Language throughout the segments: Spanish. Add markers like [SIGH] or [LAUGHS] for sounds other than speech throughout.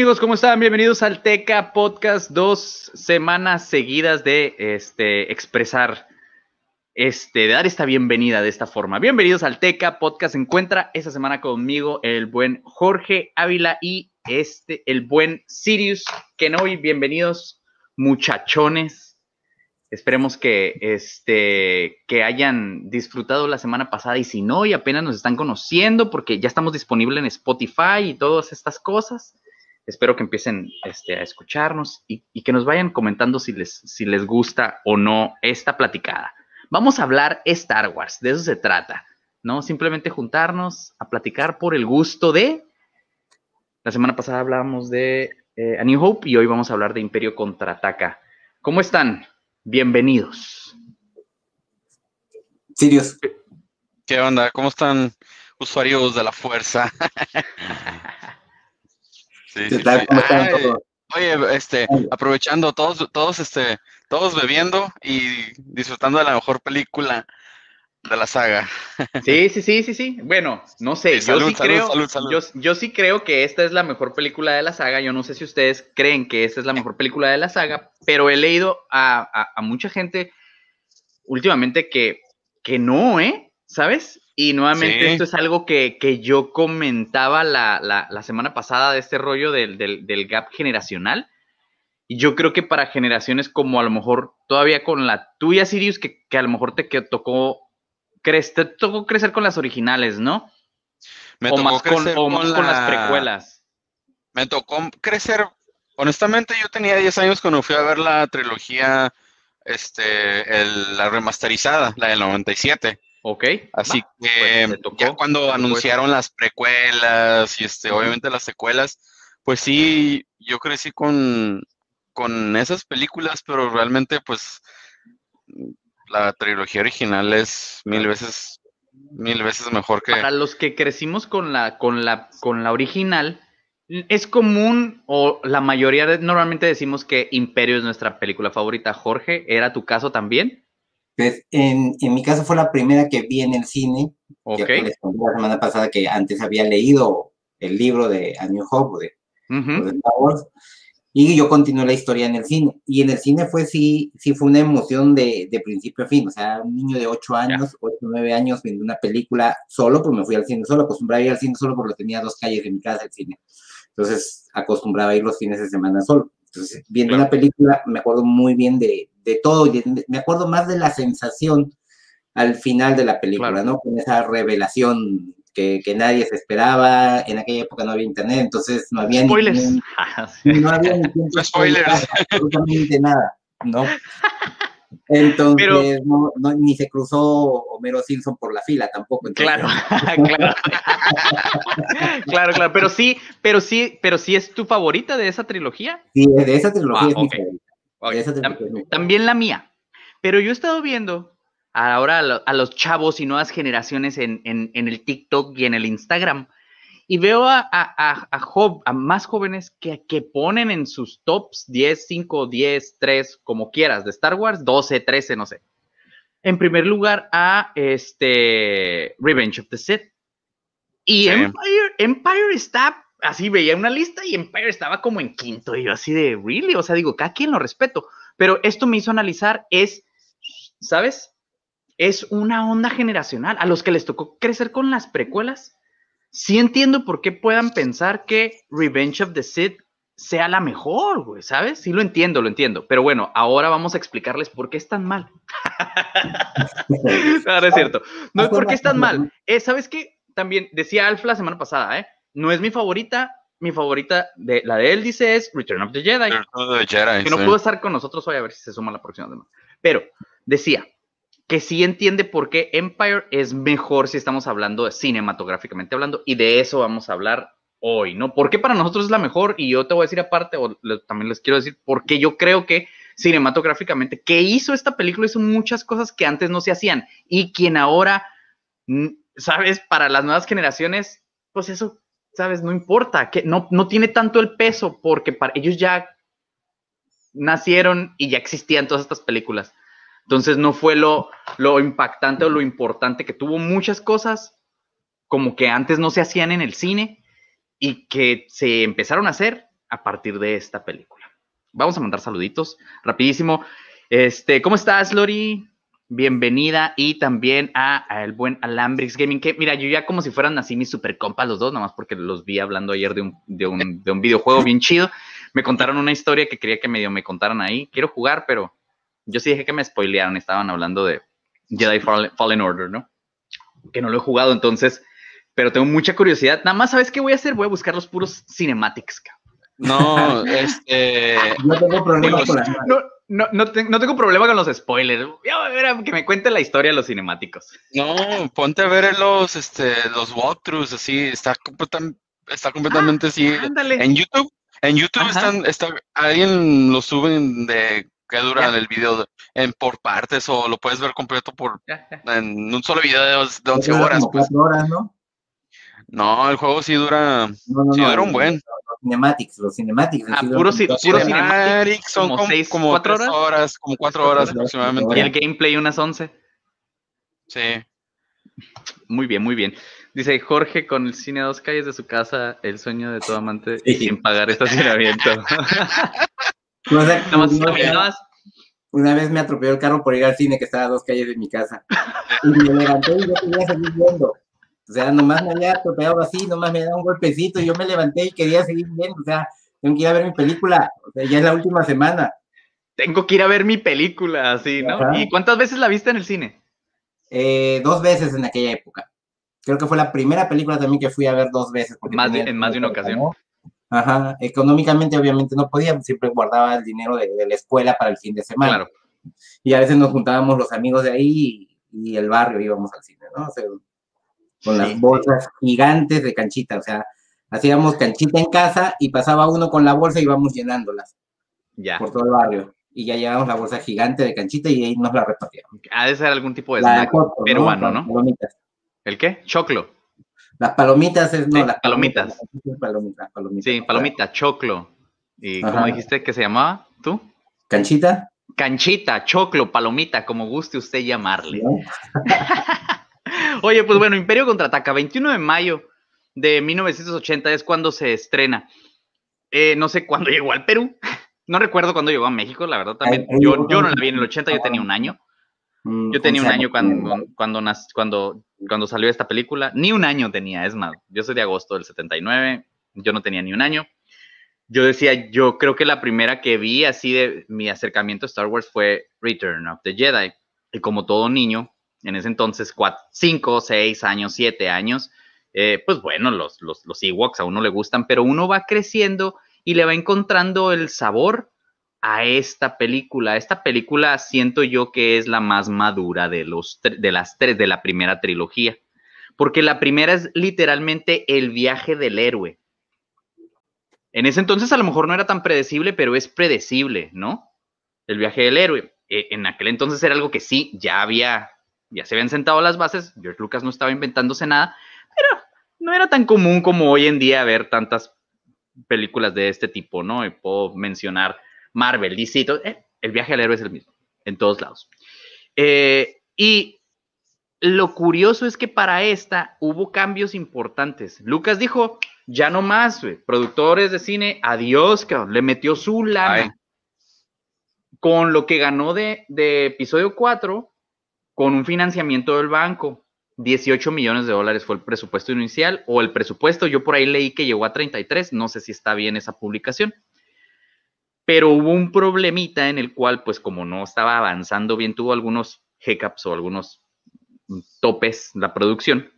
Amigos, ¿cómo están? Bienvenidos al Teca Podcast, dos semanas seguidas de este, expresar, este, de dar esta bienvenida de esta forma. Bienvenidos al Teca Podcast. Encuentra esta semana conmigo el buen Jorge Ávila y este, el buen Sirius Kenobi. Bienvenidos, muchachones. Esperemos que, este, que hayan disfrutado la semana pasada y si no, y apenas nos están conociendo porque ya estamos disponibles en Spotify y todas estas cosas. Espero que empiecen este, a escucharnos y, y que nos vayan comentando si les, si les gusta o no esta platicada. Vamos a hablar Star Wars, de eso se trata, ¿no? Simplemente juntarnos a platicar por el gusto de... La semana pasada hablábamos de eh, A New Hope y hoy vamos a hablar de Imperio Contraataca. ¿Cómo están? Bienvenidos. Sirius, ¿Qué onda? ¿Cómo están usuarios de la fuerza? [LAUGHS] Sí, ¿qué sí, tal? sí. ¿Cómo están Ay, todos? Oye, este, aprovechando todos, todos, este, todos bebiendo y disfrutando de la mejor película de la saga. [LAUGHS] Sí, sí, sí, sí, sí. Bueno, no sé, Sí, yo salud, sí salud, creo, salud, salud. Yo, yo sí creo que esta es la mejor película de la saga. Yo no sé si ustedes creen que esta es la mejor película de la saga, pero he leído a, a- a mucha gente últimamente que, que no, ¿eh? ¿Sabes? Y nuevamente Sí. esto es algo que, que yo comentaba la, la- la semana pasada de este rollo del, del- del gap generacional. Y yo creo que para generaciones como a lo mejor todavía con la tuya, Sirius, que, que a lo mejor te que tocó, cre- te tocó crecer con las originales, ¿no? Me o tocó más, con, crecer o más con las la- precuelas. Me tocó crecer. Honestamente, yo tenía 10 años cuando fui a ver la trilogía, este, el- la remasterizada, la del 97. ¿Ok? Así que pues, tocó, ya cuando anunciaron las precuelas y este, obviamente las secuelas, pues sí, yo crecí con, con esas películas, pero realmente pues la trilogía original es mil veces, mil veces mejor que... Para los que crecimos con la, con la, con la original, es común, o la mayoría de- normalmente decimos que Imperio es nuestra película favorita. Jorge, ¿era tu caso también? Pues, en, en mi caso fue la primera que vi en el cine. Ok. Ya que les conté la semana pasada que antes había leído el libro de A New Hope de, Ujú. de Star Wars. Y yo continué la historia en el cine. Y en el cine fue sí, sí fue una emoción de, de principio a fin. O sea, un niño de 8 años, 8 o 9 años viendo una película solo, pues me fui al cine solo. Acostumbraba a ir al cine solo porque tenía dos calles de mi casa el cine. Entonces acostumbraba a ir los fines de semana solo. Entonces, viendo Claro. una película, me acuerdo muy bien de, de todo. y de- me acuerdo más de la sensación al final de la película, Claro. ¿no? Con esa revelación que, que nadie se esperaba. En aquella época no había internet, entonces no había Spoilers. Sí. [LAUGHS] no había ni tiempo de Spoilers. absolutamente nada, ¿no? [LAUGHS] Entonces, Pero- no, no, ni se cruzó Homero Simpson por la fila tampoco. entonces- Claro, [LAUGHS] claro. claro, claro. Pero sí, pero sí, pero sí es tu favorita de esa trilogía. Sí, de esa trilogía Ah, es mi ok. favorita. Ok, Esa tam- trilogía es mi favorita. También la mía. Pero yo he estado viendo ahora a, lo- a los chavos y nuevas generaciones en, en- en el TikTok y en el Instagram. Y veo a, a- a- a jo- a más jóvenes que, que ponen en sus tops 10, 5, 10, 3, como quieras, de Star Wars, 12, 13, no sé. En primer lugar a este Revenge of the Sith. Y Sí. Empire, Empire está, así veía una lista y Empire estaba como en quinto. Y yo así de, ¿really? O sea, digo, cada quien lo respeto. Pero esto me hizo analizar, es, ¿sabes? Es una onda generacional. A los que les tocó crecer con las precuelas, sí entiendo por qué puedan pensar que Revenge of the Sith sea la mejor, güey, ¿sabes? Sí lo entiendo, lo entiendo. Pero bueno, ahora vamos a explicarles por qué es tan mal. [LAUGHS] no, no es cierto. No, ¿por qué es tan mal? Eh, ¿Sabes qué? También decía Alf la semana pasada, ¿eh? No es mi favorita. Mi favorita, de, la de él dice es Return of the Jedi. Return of the Jedi, que no sí. pudo estar con nosotros hoy, a ver si se suma la próxima semana. Pero decía que sí entiende por qué Empire es mejor si estamos hablando de cinematográficamente hablando, y de eso vamos a hablar hoy, ¿no? ¿Por qué para nosotros es la mejor? Y yo te voy a decir aparte, o le- también les quiero decir, por qué yo creo que cinematográficamente, que hizo esta película, hizo muchas cosas que antes no se hacían, y quien ahora, sabes, para las nuevas generaciones, pues eso, sabes, no importa, que no, no tiene tanto el peso, porque para ellos ya nacieron y ya existían todas estas películas. Entonces no fue lo, lo impactante o lo importante que tuvo muchas cosas como que antes no se hacían en el cine y que se empezaron a hacer a partir de esta película. Vamos a mandar saluditos rapidísimo. Este, ¿cómo estás, Lori? Bienvenida y también a, a el buen Alambrix Gaming, que mira, yo ya como si fueran así mis super compas los dos, nomás porque los vi hablando ayer de un, de un, de un videojuego bien chido. Me contaron una historia que quería que medio me contaran ahí. Quiero jugar, pero yo sí dejé que me spoilearan. Estaban hablando de Jedi Fallen, Fallen Order, ¿no? Que no lo he jugado, entonces, pero tengo mucha curiosidad. Nada más, ¿sabes qué voy a hacer? Voy a buscar los puros cinematics. cabrón. No, este. [LAUGHS] Yo tengo problemas con las No, no, no, te- no tengo problema con los spoilers. Ya a ver que me cuente la historia de los cinemáticos. No, ponte a ver los, este, los walkthroughs, así, está, completam- está completamente así. Ándale. En YouTube, en YouTube Ajá. están, está, alguien lo suben de que dura Ya. el video de- en por partes o lo puedes ver completo por Ya, ya. en un solo video de, os- de 11 Dura horas. como Pues. horas, ¿no? No, el juego sí dura, No, no, sí no, dura un buen. Cinematics, los cinematics. Ah, puro ci- puro cuatro horas. Cinematic son como seis, como cuatro horas. horas, como cuatro horas aproximadamente. Y el gameplay unas 11. Sí. Muy bien, muy bien. Dice Jorge con el cine a dos calles de su casa, el sueño de todo amante Sí. sin pagar estacionamiento. No, [LAUGHS] o sea, no, más. Una vez me atropelló el carro por ir al cine que estaba a dos calles de mi casa. Y me levanté y yo quería seguir viendo. O sea, nomás me había atropellado así, nomás me da un golpecito y yo me levanté y quería seguir viendo. O sea, tengo que ir a ver mi película. O sea, ya es la última semana. Tengo que ir a ver mi película, así, ¿no? Ajá. ¿Y cuántas veces la viste en el cine? Eh, dos veces en aquella época. Creo que fue la primera película también que fui a ver dos veces. Más de- en más de una ocasión. Ajá, económicamente obviamente no podía, siempre guardaba el dinero de, de la escuela para el fin de semana. Claro. Y a veces nos juntábamos los amigos de ahí y, y el barrio íbamos al cine, ¿no? O sea, con Sí, las bolsas gigantes de canchita, o sea, hacíamos canchita en casa y pasaba uno con la bolsa y íbamos llenándolas Ya. por todo el barrio. Y ya llevábamos la bolsa gigante de canchita y ahí nos la repartíamos. Ha de ser algún tipo de snack peruano, ¿no? Palomitas. ¿El qué? Choclo. Las palomitas es, no, Sí, las palomitas. Palomitas, palomitas. Sí, palomita, choclo. ¿Y cómo dijiste que se llamaba tú? Canchita, Canchita, choclo, palomita, como guste usted llamarle. ¿no? [LAUGHS] Oye, pues bueno, Imperio contraataca, 21 de mayo de 1980 es cuando se estrena. Eh, no sé cuándo [LAUGHS] llegó al Perú. No recuerdo cuándo llegó a México, la verdad también. Yo, yo no la vi en el 80, yo tenía un año. Mm, Yo tenía un año cuando, cuando, cuando, cuando salió esta película. Ni un año tenía, es más. Yo soy de agosto del 79, yo no tenía ni un año. Yo decía, yo creo que la primera que vi así de mi acercamiento a Star Wars fue Return of the Jedi. Y como todo niño, en ese entonces, 5, 6 años, 7 años, eh, pues bueno, los, los, los Ewoks a uno le gustan, pero uno va creciendo y le va encontrando el sabor a esta película. Esta película siento yo que es la más madura de, los, de las tres de la primera trilogía, porque la primera es literalmente el viaje del héroe. En ese entonces a lo mejor no era tan predecible, pero es predecible, ¿no? El viaje del héroe. Eh, en aquel entonces era algo que sí, ya había, ya se habían sentado las bases, George Lucas no estaba inventándose nada, pero no era tan común como hoy en día ver tantas películas de este tipo, ¿no? Y puedo mencionar Marvel, DC, todo, eh, el viaje al héroe es el mismo, en todos lados. Eh, y lo curioso es que para esta hubo cambios importantes. Lucas dijo, ya no más, productores de cine, adiós, cabrón, le metió su lana. Ay. Con lo que ganó de, de episodio 4, con un financiamiento del banco. 18 millones de dólares fue el presupuesto inicial, o el presupuesto, yo por ahí leí que llegó a 33, no sé si está bien esa publicación pero hubo un problemita en el cual, pues como no estaba avanzando bien, tuvo algunos hiccups o algunos topes la producción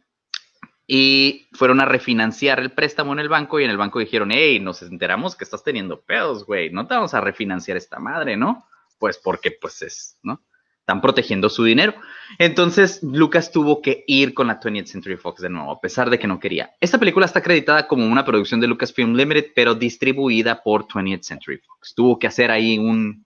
y fueron a refinanciar el préstamo en el banco y en el banco dijeron, hey, nos enteramos que estás teniendo pedos, güey, no te vamos a refinanciar esta madre, ¿no? Pues porque pues es, ¿no? Protegiendo su dinero. Entonces Lucas tuvo que ir con la 20th Century Fox de nuevo, a pesar de que no quería. Esta película está acreditada como una producción de Lucasfilm Limited, pero distribuida por 20th Century Fox. Tuvo que hacer ahí un,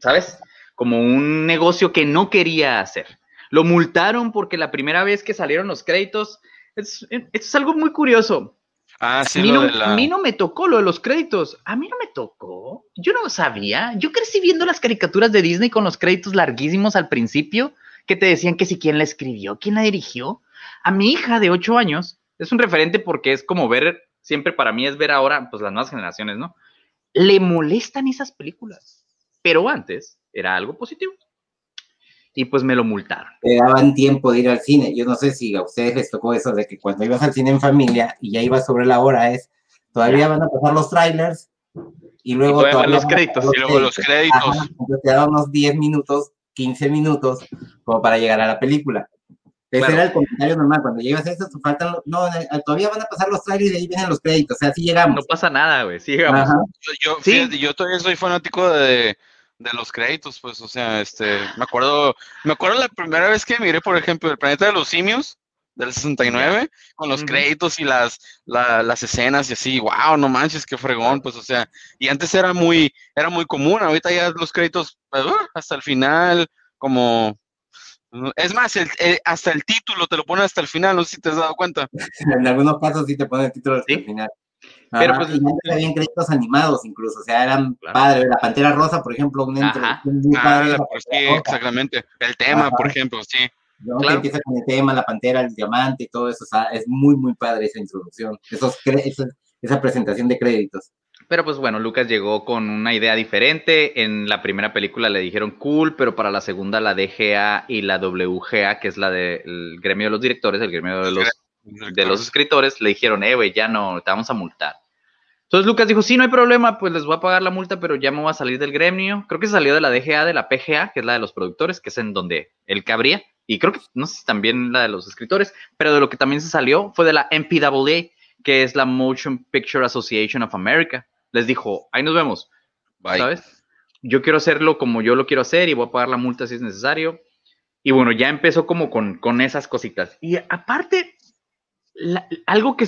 ¿sabes? Como un negocio que no quería hacer. Lo multaron porque la primera vez que salieron los créditos, es, es algo muy curioso. Ah, sí, a, mí lo no, de la- a mí no me tocó lo de los créditos. A mí no me tocó. Yo no sabía. Yo crecí viendo las caricaturas de Disney con los créditos larguísimos al principio, que te decían que si quién la escribió, quién la dirigió. A mi hija de 8 años, es un referente porque es como ver, siempre para mí es ver ahora, pues las nuevas generaciones, ¿no? Le molestan esas películas. Pero antes era algo positivo. Y pues me lo multaron. te daban tiempo de ir al cine. Yo no sé si a ustedes les tocó eso de que cuando ibas al cine en familia y ya ibas sobre la hora es, todavía van a pasar los trailers y luego todavía van los créditos, y luego los créditos. Ajá, entonces te daban unos 10 minutos, 15 minutos como para llegar a la película. Ese Claro. era el comentario normal. Cuando llegas a eso, faltan, los- no, eh, todavía van a pasar los trailers y ahí vienen los créditos. O sea, así llegamos. No pasa nada, güey. Sigamos. Ajá. Yo, yo, Sí. fíjate, yo todavía soy fanático de, de los créditos, pues, o sea, este, me acuerdo, me acuerdo la primera vez que miré, por ejemplo, el planeta de los simios del 69, con los créditos y las, la- las escenas y así, wow, no manches, qué fregón, pues, o sea, y antes era muy, era muy común, ahorita ya los créditos, pues, uh, hasta el final, como, es más, el- el- hasta el título te lo ponen hasta el final, no sé si te has dado cuenta. [LAUGHS] En algunos casos sí te ponen el título hasta Sí. el final. Pero, pues, y habían créditos animados incluso, o sea, eran Claro. padres. La Pantera Rosa, por ejemplo, una Ajá. muy padre. Ah, pues sí, exactamente, el tema, por ejemplo, sí. ¿no? claro. Que empieza con el tema, la Pantera, el diamante y todo eso, o sea, es muy, muy padre esa introducción, esos esa presentación de créditos. Pero pues bueno, Lucas llegó con una idea diferente. En la primera película le dijeron cool, pero para la segunda la DGA y la WGA, que es la del gremio de los directores, el gremio de los, de los escritores, le dijeron, eh, güey, ya no, te vamos a multar. Entonces Lucas dijo, sí, no hay problema, pues les voy a pagar la multa, pero ya me voy a salir del gremio. Creo que salió de la DGA, de la PGA, que es la de los productores, que es en donde él cabría. Y creo que, no sé si también la de los escritores, pero de lo que también se salió fue de la MPAA, que es la Motion Picture Association of America. Les dijo, ahí nos vemos, Bye. ¿sabes? Yo quiero hacerlo como yo lo quiero hacer y voy a pagar la multa si es necesario. Y bueno, ya empezó como con, con esas cositas. Y aparte, la- algo que,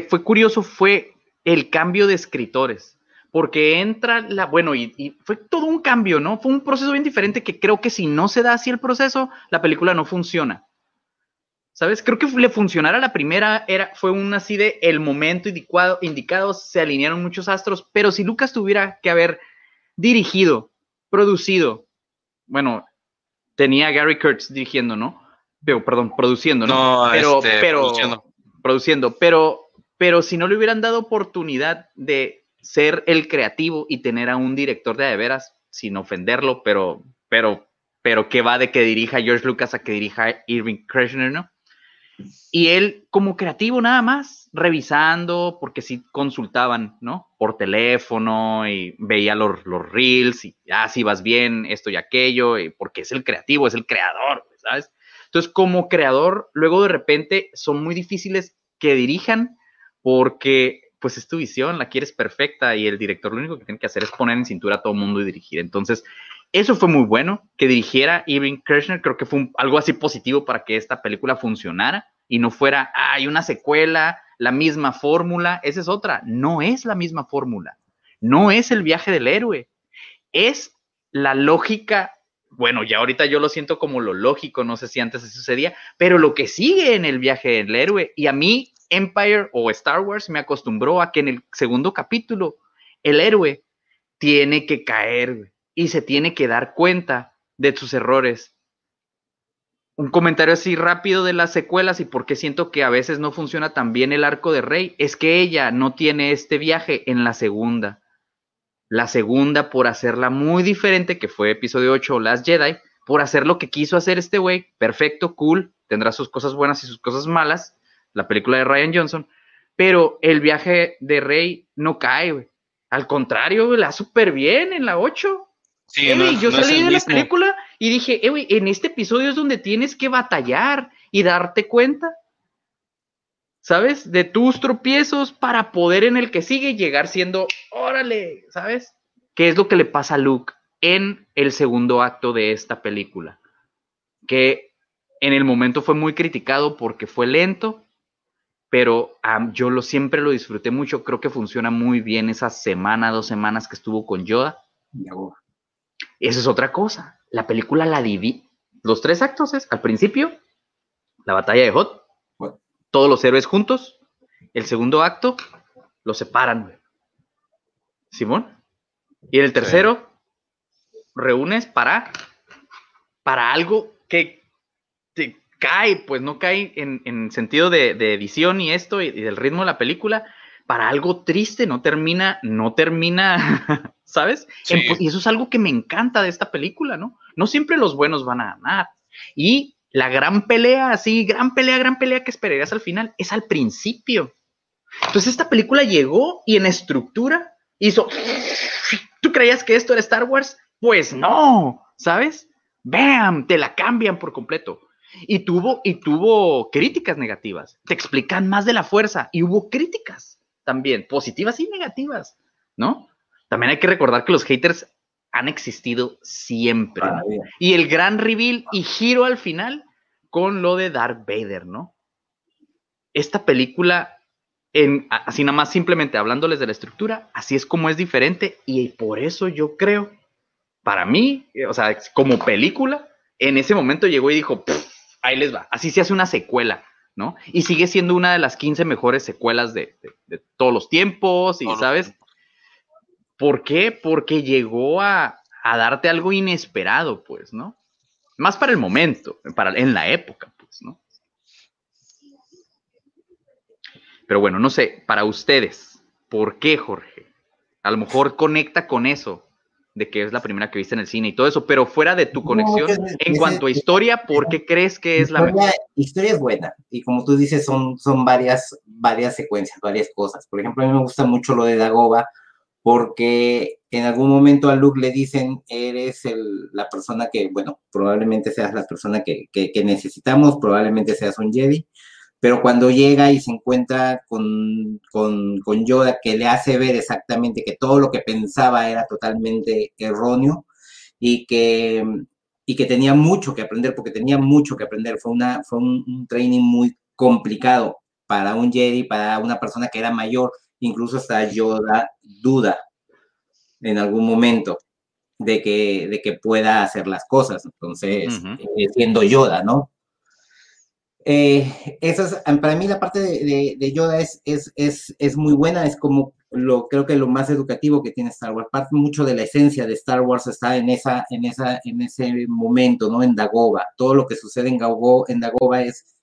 fue curioso fue el cambio de escritores. Porque entra la, bueno, y, y fue todo un cambio, ¿no? Fue un proceso bien diferente que creo que si no se da así el proceso, la película no funciona. ¿Sabes? Creo que le funcionara la primera, era, fue un así de el momento indicado, indicado, se alinearon muchos astros, pero si Lucas tuviera que haber dirigido, producido, bueno, tenía a Gary Kurtz dirigiendo, ¿no? Pero, perdón, produciendo, ¿no? No, pero, este, pero, produciendo. pero, pero si no le hubieran dado oportunidad de ser el creativo y tener a un director de de veras, sin ofenderlo, pero, pero, pero que va de que dirija George Lucas a que dirija Irving Kirchner, ¿no? Y él como creativo nada más, revisando, porque sí consultaban, ¿no? Por teléfono y veía los, los reels y, ah, si vas bien, esto y aquello, y porque es el creativo, es el creador, ¿sabes? Entonces, como creador, luego de repente son muy difíciles que dirijan porque pues es tu visión, la quieres perfecta y el director lo único que tiene que hacer es poner en cintura a todo mundo y dirigir. Entonces, eso fue muy bueno, que dirigiera Irving Kirchner, creo que fue algo así positivo para que esta película funcionara y no fuera, "Ah, hay una secuela, la misma fórmula, esa es otra, no es la misma fórmula, no es el viaje del héroe, es la lógica, bueno, ya ahorita yo lo siento como lo lógico, no sé si antes se sucedía, pero lo que sigue en el viaje del héroe, y a mí Empire o Star Wars me acostumbró a que en el segundo capítulo el héroe tiene que caer y se tiene que dar cuenta de sus errores. Un comentario así rápido de las secuelas y por qué siento que a veces no funciona tan bien el arco de Rey es que ella no tiene este viaje en la segunda. La segunda por hacerla muy diferente, que fue episodio 8 Last Jedi, por hacer lo que quiso hacer este güey, perfecto, cool, tendrá sus cosas buenas y sus cosas malas, la película de Ryan Johnson, pero el viaje de Rey no cae, güey. Al contrario, la súper bien en la 8. Sí, Ey, no es- yo no salí de la película Y dije, eh, güey, en este episodio es donde tienes que batallar y darte cuenta, ¿sabes? De tus tropiezos para poder en el que sigue llegar siendo, órale, ¿sabes? ¿Qué es lo que le pasa a Luke en el segundo acto de esta película? Que en el momento fue muy criticado porque fue lento, pero yo lo siempre lo disfruté mucho. Creo que funciona muy bien esa semana, dos semanas que estuvo con Yoda. Esa es otra cosa. La película la divide. Los tres actos es, al principio, la batalla de Hot. Todos los héroes juntos. El segundo acto, los separan, güey. Simón. Y en el tercero, reúnes para, para algo que te cae, pues no cae en, en sentido de, de edición y esto y, y del ritmo de la película, para algo triste, no termina, no termina, [LAUGHS] ¿sabes? Sí. En po- y eso es algo que me encanta de esta película, ¿no? No siempre los buenos van a ganar. Y la gran pelea, así, gran pelea, gran pelea que esperarías al final, es al principio. Entonces esta película llegó y en estructura hizo, ¿tú creías que esto era Star Wars? Pues no, ¿sabes? Bam, te la cambian por completo. Y tuvo, y tuvo críticas negativas. Te explican más de la fuerza. Y hubo críticas también, positivas y negativas, ¿no? También hay que recordar que los haters han existido siempre. Y el gran reveal y giro al final con lo de Darth Vader, ¿no? Esta película, en, así nada más simplemente hablándoles de la estructura, así es como es diferente y por eso yo creo, para mí, eh, o sea, como película, en ese momento llegó y dijo, "Pff, ahí les va, así se hace una secuela, ¿no? Y sigue siendo una de las 15 mejores secuelas de, de- de todos los tiempos y, ¿sabes? ¿Por qué? Porque llegó a, a darte algo inesperado, pues, ¿no? Más para el momento, para, en la época, pues, ¿no? Pero bueno, no sé, para ustedes, ¿por qué, Jorge? A lo mejor conecta con eso, de que es la primera que viste en el cine y todo eso, pero fuera de tu conexión, es- en es- cuanto a historia, ¿por qué crees que es la mejor? historia es buena y como tú dices son, son varias, varias secuencias, varias cosas. Por ejemplo, a mí me gusta mucho lo de Dagoba porque en algún momento a Luke le dicen, eres el- la persona que, bueno, probablemente seas la persona que, que- que necesitamos, probablemente seas un Jedi, pero cuando llega y se encuentra con, con, con Yoda, que le hace ver exactamente que todo lo que pensaba era totalmente erróneo y que, y que tenía mucho que aprender, porque tenía mucho que aprender. Fue, una, fue un, un training muy complicado para un Jedi, para una persona que era mayor, incluso hasta Yoda duda en algún momento de que, de que pueda hacer las cosas, entonces, Ujú. eh, siendo Yoda, ¿no? Eh, eso es, para mí la parte de, de- de Yoda es, es, es, es muy buena, es como lo, creo que lo más educativo que tiene Star Wars. Parte mucho de la esencia de Star Wars está en, esa, en, esa, en ese momento, ¿no? En Dagoba. Todo lo que sucede en, Dago- en Dagoba es,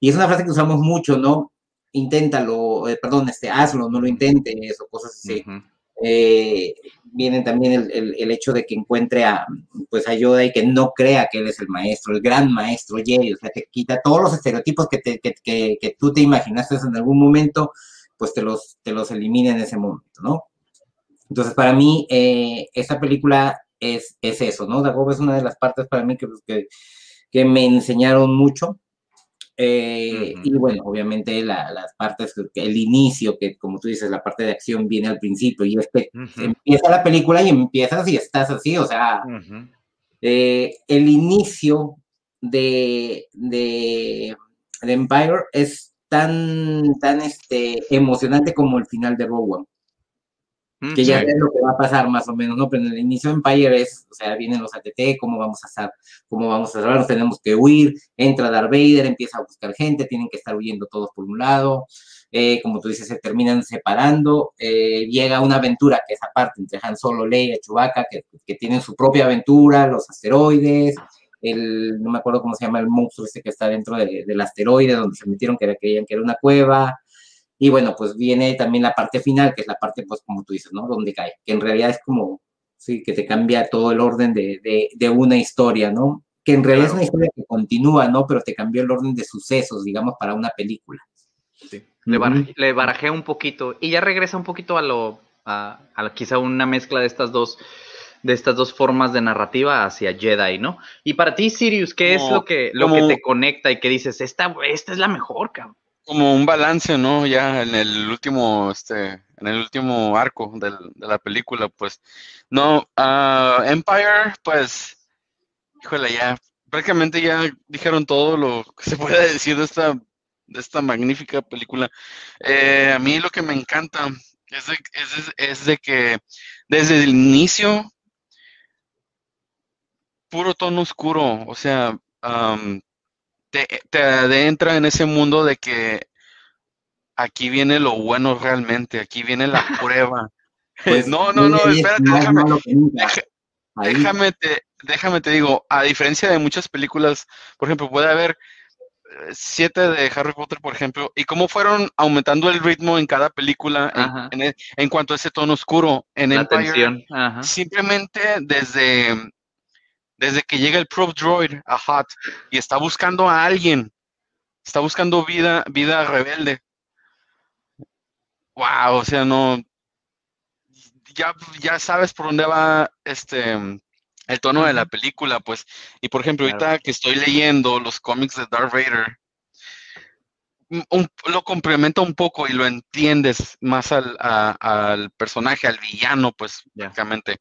y es una frase que usamos mucho, ¿no? Inténtalo, eh, perdón, este, hazlo, no lo intentes, o cosas así Ujú. eh, viene también el, el- el hecho de que encuentre a, pues, a Yoda y que no crea que él es el maestro, el gran maestro Jedi, o sea, te quita todos los estereotipos que, te- que, que- que tú te imaginaste en algún momento, pues te los, te los elimina en ese momento, ¿no? Entonces, para mí, eh, esta película es, es eso, ¿no? Dagoba es una de las partes para mí que, que, que me enseñaron mucho. Eh. Y bueno, obviamente la- las partes, el inicio, que como tú dices, la parte de acción viene al principio y es que empieza la película y empiezas y estás así, o sea, eh, el inicio de, de, de Empire es tan, tan este, emocionante como el final de Rogue One, que ya Sí. sabes lo que va a pasar más o menos, ¿no? Pero en el inicio de Empire es, o sea, vienen los ATT, cómo vamos a estar, cómo vamos a cerrar, tenemos que huir, entra Darth Vader, empieza a buscar gente, tienen que estar huyendo todos por un lado, eh, como tú dices, se terminan separando, eh, llega una aventura que es aparte entre Han Solo, Leia, Chewbacca, que, que tienen su propia aventura, los asteroides, el, no me acuerdo cómo se llama el monstruo este que está dentro de- del asteroide, donde se metieron, que creían que era una cueva, y bueno, pues viene también la parte final, que es la parte, pues como tú dices, ¿no? Donde cae, que en realidad es como, sí, que te cambia todo el orden de, de, de una historia, ¿no? Que en realidad es una historia que continúa, ¿no? Pero te cambió el orden de sucesos, digamos, para una película. Le, baraj- le barajé un poquito y ya regresa un poquito a lo, a, quizá una mezcla de estas dos, de estas dos formas de narrativa hacia Jedi, ¿no? Y para ti, Sirius, ¿qué es lo que, lo que te conecta y que dices, esta, esta es la mejor, cabrón? Como un balance, ¿no? Ya en el último, este, en el último arco del- de la película, pues, no, ah, Empire, pues, híjole, ya, prácticamente ya dijeron todo lo que se puede decir de esta, de esta magnífica película. Eh, a mí lo que me encanta es de, es de- que desde el inicio, puro tono oscuro, o sea, te, te adentra en ese mundo de que aquí viene lo bueno realmente, aquí viene la [LAUGHS] prueba. Pues, no, no, no, espérate, déjame, déjame te, déjame te digo, a diferencia de muchas películas, por ejemplo, puede haber eh, siete de Harry Potter, por ejemplo, y cómo fueron aumentando el ritmo en cada película en, e- en cuanto a ese tono oscuro. En La Empire, simplemente desde, desde que llega el Probe Droid a Hot y está buscando a alguien, está buscando vida, vida rebelde. Wow, o sea, no, ya, ya sabes por dónde va este el tono de la película, pues. Y por ejemplo, ahorita que estoy leyendo los cómics de Darth Vader, un- lo complementa un poco y lo entiendes más al, a- al personaje, al villano, pues, Ya. prácticamente.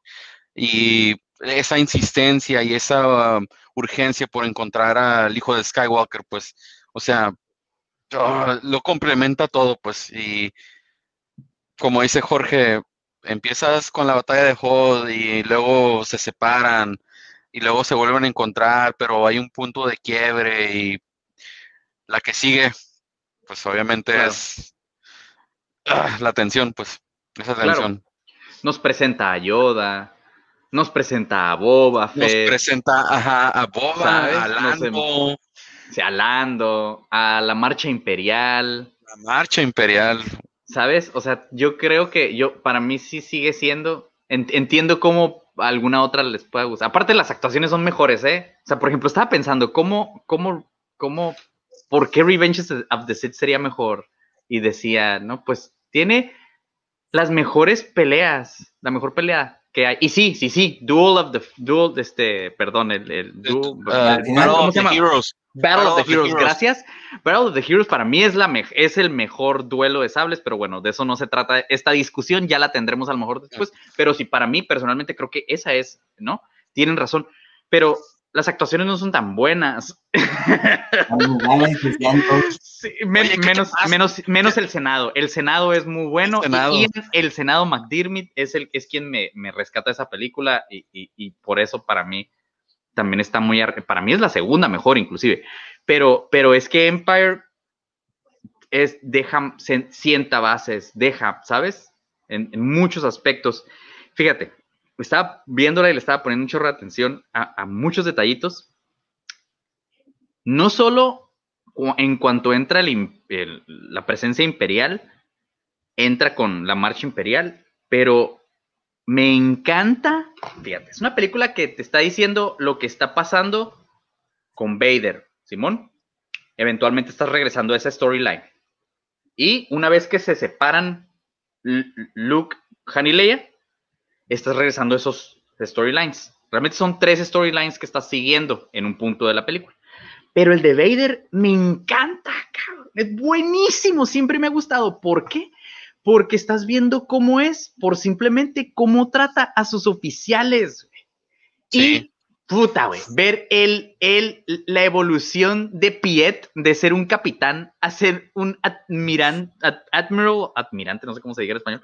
Y esa insistencia y esa um, urgencia por encontrar al hijo de Skywalker, pues, o sea, ah, lo complementa todo, pues, y como dice Jorge, empiezas con la batalla de Hoth y luego se separan y luego se vuelven a encontrar, pero hay un punto de quiebre y la que sigue, pues obviamente Claro. es ah, la tensión, pues, esa Claro. tensión. Nos presenta a Yoda, nos presenta a Boba Nos Fett, presenta ajá, a Boba, ¿sabes? a Nos em- Lando, a Lando, a la Marcha Imperial, la marcha imperial. ¿sabes? O sea, yo creo que yo, para mí sí sigue siendo, en- entiendo cómo alguna otra les pueda gustar. Aparte, las actuaciones son mejores, ¿eh? O sea, por ejemplo, estaba pensando, ¿cómo, cómo, cómo, por qué Revenge of the Sith sería mejor? Y decía, no, pues tiene las mejores peleas, la mejor pelea que hay. Y sí, sí, sí, Duel of the, Duel, este, perdón, el, el Duel, final, Battle ¿cómo of se the llama? Heroes. Battle of the Heroes, gracias. Battle of the Heroes para mí es, la mej- es el mejor duelo de sables, pero bueno, de eso no se trata. Esta discusión ya la tendremos a lo mejor después, pero sí, para mí personalmente creo que esa es, ¿no? Tienen razón, pero las actuaciones no son tan buenas. Amigables, decían todos, Sí, men- Oye, ¿qué te menos, menos, menos el Senado. El Senado es muy bueno. El Senado. Y, y el Senado McDermott es, el, es quien me, me rescata esa película y, y- y por eso para mí también está muy... ar- Para mí es la segunda mejor inclusive. Pero, pero es que Empire es, deja, se- sienta bases, deja, ¿sabes? En, en muchos aspectos. Fíjate, estaba viéndola y le estaba poniendo un chorro de atención a, muchos detallitos. No solo en cuanto entra la presencia imperial, entra con la marcha imperial, pero me encanta, fíjate, es una película que te está diciendo lo que está pasando con Vader, Simón. Eventualmente estás regresando a esa storyline. Y una vez que se separan Luke, Han y Leia, estás regresando a esos storylines. Realmente son tres storylines que estás siguiendo en un punto de la película. Pero el de Vader me encanta, cabrón. Es buenísimo, siempre me ha gustado. ¿Por qué? Porque estás viendo cómo es, por simplemente cómo trata a sus oficiales. Sí. Y puta, güey, ver el, el, la evolución de Piet de ser un capitán a ser un admiran, ad- admiral, admirante, no sé cómo se diga en español.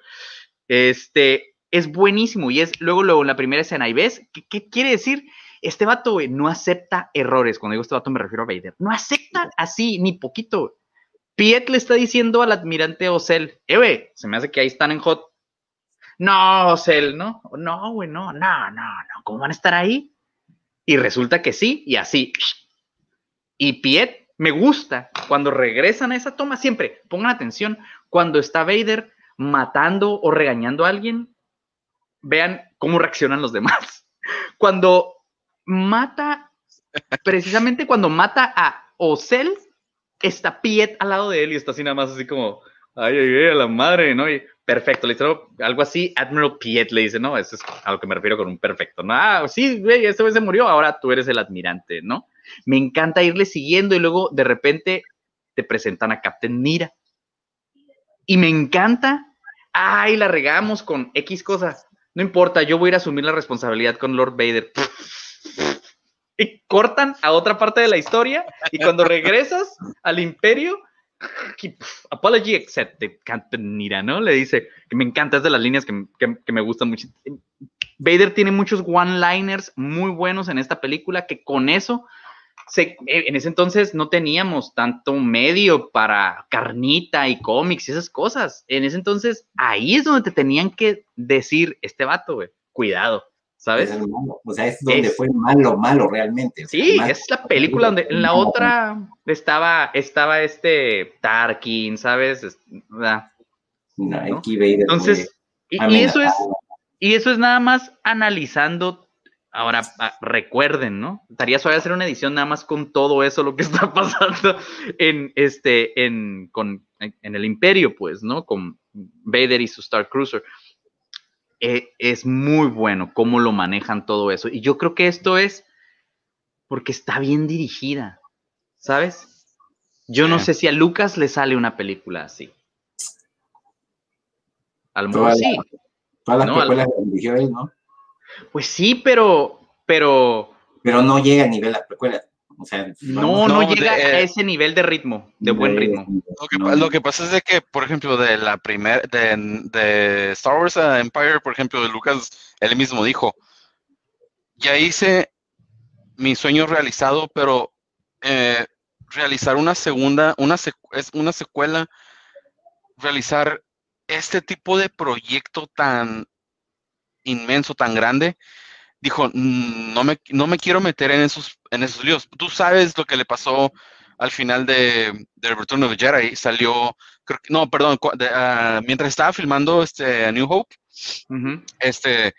Este es buenísimo y es luego, luego en la primera escena. Y ves, ¿qué, qué quiere decir? Este vato, no acepta errores. Cuando digo este vato me refiero a Vader. No acepta así, ni poquito. Piet le está diciendo al admirante Ocel, eh, se me hace que ahí están en hot. No, Ocel, no, no, güey, no, no, no, no, ¿cómo van a estar ahí? Y resulta que sí, y así. Y Piet, me gusta cuando regresan a esa toma, siempre pongan atención, cuando está Vader matando o regañando a alguien, vean cómo reaccionan los demás. [LAUGHS] Cuando mata, precisamente cuando mata a Ocel, está Piet al lado de él y está así nada más así como, ay, ay, a la madre, ¿no? Y perfecto, le dice "Oh, algo así, Admiral Piet le dice, no, eso es a lo que me refiero con un perfecto, no, ah, sí, güey, este güey se murió, ahora tú eres el admirante, ¿no? Me encanta irle siguiendo y luego de repente te presentan a Captain Mira. Y me encanta, ay, la regamos con X cosas, no importa, yo voy a ir a asumir la responsabilidad con Lord Vader. Y cortan a otra parte de la historia y cuando regresas al imperio, apology accepted, Captain Mira, ¿no? Le dice, que me encanta, es de las líneas que- que me gustan mucho. Vader tiene muchos one-liners muy buenos en esta película que con eso, se- en ese entonces no teníamos tanto medio para carnita y cómics y esas cosas. En ese entonces, ahí es donde te tenían que decir, este vato, güey, cuidado, ¿sabes? Es el malo. O sea, es donde Es- fue malo, malo realmente. O sea, Sí, malo. es la película donde en la otra estaba, estaba este Tarkin, ¿sabes? Es- ¿verdad? No, Entonces, y, y eso es, y eso es nada más analizando. Ahora, ah, recuerden, ¿no? Estaría suave hacer una edición nada más con todo eso, lo que [LAUGHS] está pasando en este, en, con, en, el Imperio, pues, ¿no? Con Vader y su Star Cruiser. Eh, es muy bueno cómo lo manejan todo eso. Y yo creo que esto es porque está bien dirigida, ¿sabes? Yo no sé si a Lucas le sale una película así. A lo mejor sí. Todas las No, que dirigió él, ¿no? Pues sí, pero, pero Pero no llega a nivel de las precuelas. O sea, no, no, No, llega de- a eh, ese nivel de ritmo, de buen ritmo. Lo que, no, pa- lo que pasa es de que, por ejemplo, de la primera, de, de Star Wars a Empire, por ejemplo, de Lucas, él mismo dijo, ya hice mi sueño realizado, pero eh, realizar una segunda, una, es una secuela, realizar este tipo de proyecto tan inmenso, tan grande, dijo, "Mm, no me, no me quiero meter en esos, en esos líos. Tú sabes lo que le pasó al final de, de Return of the Jedi. Salió, creo no, perdón, de, ah, mientras estaba filmando este A New Hope, este,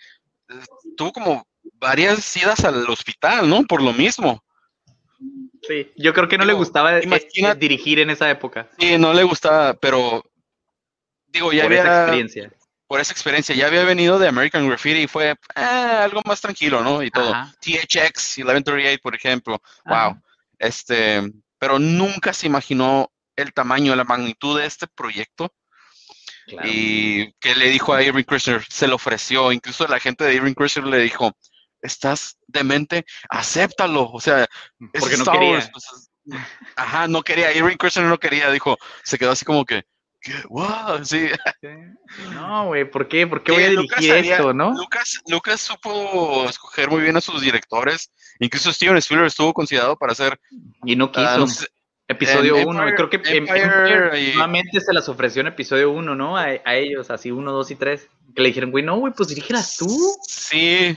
tuvo como varias idas al hospital, ¿no? Por lo mismo. Sí, yo creo que no le gustaba imagina- eh, dirigir en esa época, Sí, no le gustaba, pero digo, ya por había, esa experiencia. Por esa experiencia, ya había venido de American Graffiti y fue eh, algo más tranquilo, ¿no? Y todo. Ajá. THX 1138, por ejemplo. Ajá. Wow. Este, pero nunca se imaginó el tamaño, la magnitud de este proyecto. Claro. Y que le dijo a Irving Kirchner, se lo ofreció. Incluso la gente de Irving Kirchner le dijo, estás demente, acéptalo. O sea, Porque no quería. Wars, pues, es- ajá, no quería. Irving Kirchner no quería, dijo, se quedó así como que, ¿qué? Wow, sí. No, güey, ¿por qué? ¿Por qué voy a dirigir Lucas esto, no? Lucas, Lucas supo escoger muy bien a sus directores. Incluso Steven Spielberg estuvo considerado para hacer Y no quiso. ah, sé, episodio en 1, Empire- creo que Empire y- nuevamente se las ofreció en episodio 1, ¿no? A, a ellos, así 1, 2 y 3. Que le dijeron, güey, no, güey, pues dirígelas tú. Sí.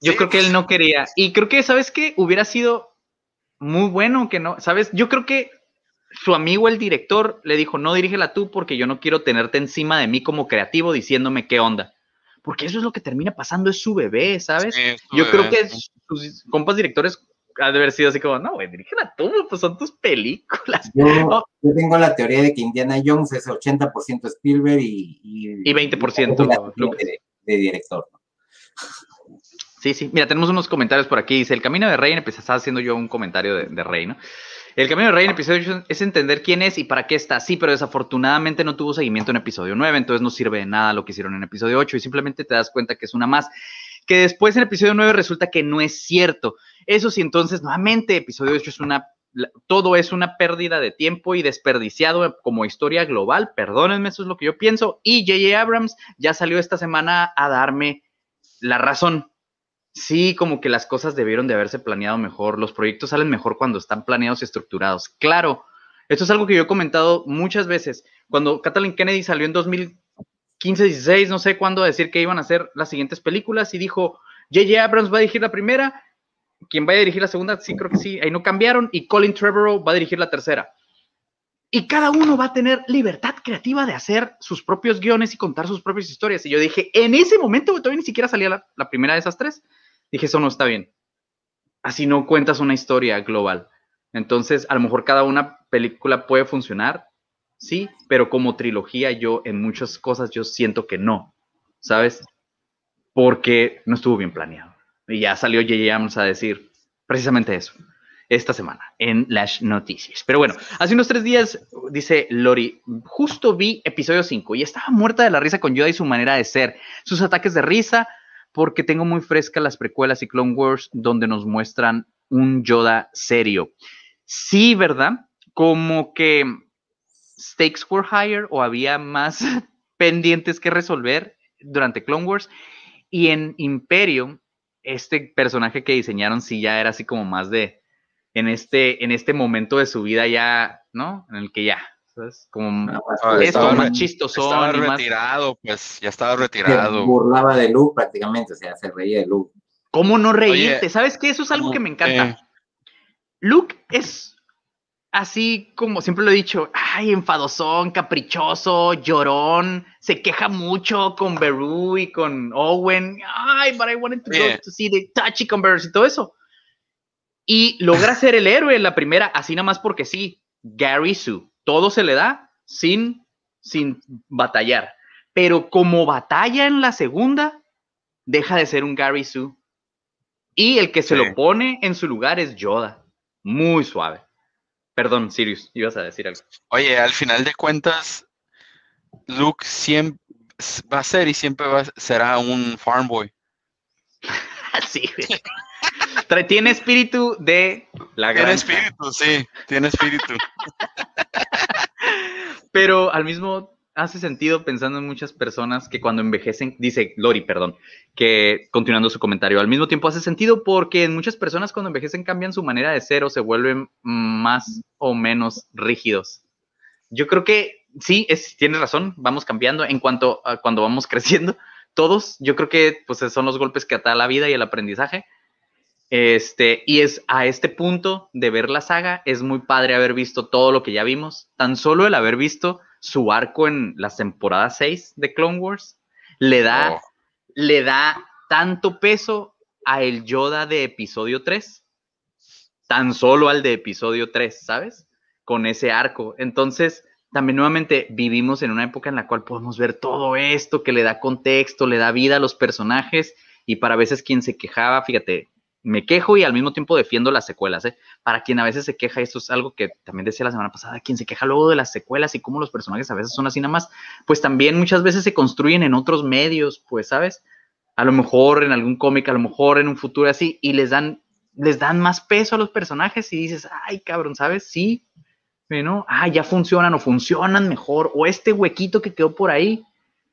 Yo sí, creo que pues, él no quería. Y creo que, ¿sabes qué? Hubiera sido muy bueno que no, ¿sabes? Yo creo que su amigo, el director, le dijo, no dirígela tú porque yo no quiero tenerte encima de mí como creativo diciéndome qué onda. Porque eso es lo que termina pasando, es su bebé, ¿sabes? sí, su yo creo que sus compas directores han de haber sido así como, no, güey, dirígela tú, pues son tus películas. Yo, [LAUGHS] yo tengo la teoría de que Indiana Jones es 80% Spielberg y, y, Y 20% Lucas. de, de director. ¿no? Sí, sí. Mira, tenemos unos comentarios por aquí. Dice, el camino de Rey, empezaba haciendo yo un comentario de, de Rey, ¿no? El camino de Rey en episodio 8 es entender quién es y para qué está. Sí, pero desafortunadamente no tuvo seguimiento en episodio 9, entonces no sirve de nada lo que hicieron en episodio 8 y simplemente te das cuenta que es una más. Que después en episodio 9 resulta que no es cierto. Eso sí, entonces, nuevamente, episodio 8 es una... Todo es una pérdida de tiempo y desperdiciado como historia global. Perdónenme, eso es lo que yo pienso. Y J.J. Abrams ya salió esta semana a darme la razón. Sí, como que las cosas debieron de haberse planeado mejor. Los proyectos salen mejor cuando están planeados y estructurados. Claro, esto es algo que yo he comentado muchas veces. Cuando Kathleen Kennedy salió en 2015, 16, no sé cuándo, a decir que iban a hacer las siguientes películas y dijo, J.J. Abrams va a dirigir la primera, quien vaya a dirigir la segunda, sí, creo que sí, ahí no cambiaron, y Colin Trevorrow va a dirigir la tercera. Y cada uno va a tener libertad creativa de hacer sus propios guiones y contar sus propias historias. Y yo dije, en ese momento, todavía ni siquiera salía la, la primera de esas tres. Dije, eso no está bien. Así no cuentas una historia global. Entonces, a lo mejor cada una película puede funcionar, sí, pero como trilogía yo en muchas cosas yo siento que no, ¿sabes? Porque no estuvo bien planeado. Y ya salió J.J. A decir precisamente eso esta semana en las noticias. Pero bueno, hace unos tres días, dice Lori, justo vi episodio 5 y estaba muerta de la risa con Yoda y su manera de ser, sus ataques de risa, porque tengo muy frescas las precuelas y Clone Wars donde nos muestran un Yoda serio. Sí, ¿verdad? Como que stakes were higher o había más [LAUGHS] pendientes que resolver durante Clone Wars y en Imperio este personaje que diseñaron sí ya era así como más de en este, en este momento de su vida ya, ¿no? En el que ya, ¿sabes? Como Ah, esto, estaba más chistoso. Estaba retirado, pues, ya estaba Se retirado. burlaba de Luke prácticamente, o sea, se reía de Luke. ¿Cómo no reírte? Oye, ¿Sabes qué? Eso es algo ¿cómo? que me encanta. Eh. Luke es así como siempre lo he dicho, ay, enfadosón, caprichoso, llorón, se queja mucho con Beru y con Owen. Ay, but I wanted to go to see the touchy converse y todo eso. Y logra ser el héroe en la primera, así nada más porque sí. Gary Sue, todo se le da sin, sin batallar. Pero como batalla en la segunda, deja de ser un Gary Sue. Y el que se Sí. lo pone en su lugar es Yoda. Muy suave. Perdón, Sirius, ibas a decir algo. Oye, al final de cuentas, Luke siempre va a ser y siempre va, será un farm boy. [LAUGHS] Sí, güey. [LAUGHS] Trae- Tiene espíritu de la Tiene espíritu, sí, tiene espíritu. [LAUGHS] Pero al mismo hace sentido pensando en muchas personas que cuando envejecen, dice Lori, perdón, que continuando su comentario, al mismo tiempo hace sentido porque en muchas personas cuando envejecen cambian su manera de ser o se vuelven más o menos rígidos. Yo creo que sí, es, tienes razón, vamos cambiando en cuanto a cuando vamos [LAUGHS] creciendo. Todos, yo creo que pues son los golpes que ata la vida y el aprendizaje. Este, y es a este punto de ver la saga, es muy padre haber visto todo lo que ya vimos. Tan solo el haber visto su arco en las temporadas 6 de Clone Wars le da, Oh. le da tanto peso a el Yoda de episodio 3, tan solo al de episodio 3, ¿sabes? Con ese arco. Entonces, también nuevamente vivimos en una época en la cual podemos ver todo esto que le da contexto, le da vida a los personajes y para veces quien se quejaba, fíjate, me quejo y al mismo tiempo defiendo las secuelas, ¿eh? Para quien a veces se queja, esto es algo que también decía la semana pasada, quien se queja luego de las secuelas y cómo los personajes a veces son así nada más, pues también muchas veces se construyen en otros medios, pues, ¿sabes? A lo mejor en algún cómic, a lo mejor en un futuro así, y les dan, les dan más peso a los personajes y dices, ay, cabrón, ¿sabes? Sí, bueno, ah, ya funcionan o funcionan mejor, o este huequito que quedó por ahí,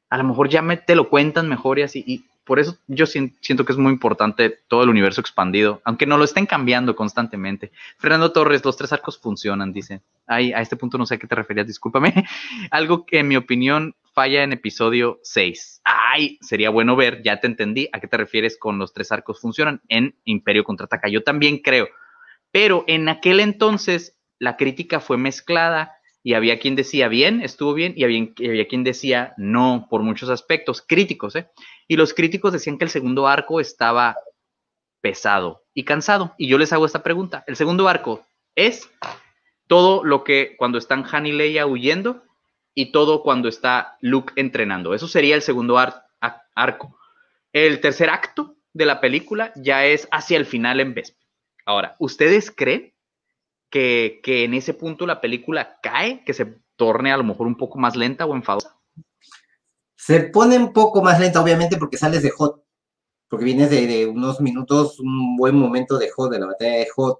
a lo mejor ya me, te lo cuentan mejor y así, y por eso yo sien- siento que es muy importante todo el universo expandido, aunque no lo estén cambiando constantemente. Fernando Torres, los tres arcos funcionan, dice. Ay, a este punto no sé a qué te referías, discúlpame. [LAUGHS] Algo que en mi opinión falla en episodio 6. Ay, sería bueno ver, ya te entendí a qué te refieres con los tres arcos funcionan en Imperio Contraataca. Yo también creo, pero en aquel entonces la crítica fue mezclada y había quien decía bien, estuvo bien, y había, quien decía no, por muchos aspectos críticos, ¿eh? Y los críticos decían que el segundo arco estaba pesado y cansado. Y yo les hago esta pregunta. El segundo arco es todo lo que cuando están Han y Leia huyendo y todo cuando está Luke entrenando. Eso sería el segundo ar- arco. El tercer acto de la película ya es hacia el final en vez. Ahora, ¿ustedes creen que, que en ese punto la película cae, que se torne a lo mejor un poco más lenta o enfadosa? Se pone un poco más lenta, obviamente, porque sales de Hot. Porque vienes de, de unos minutos, un buen momento de Hot, de la batalla de Hot.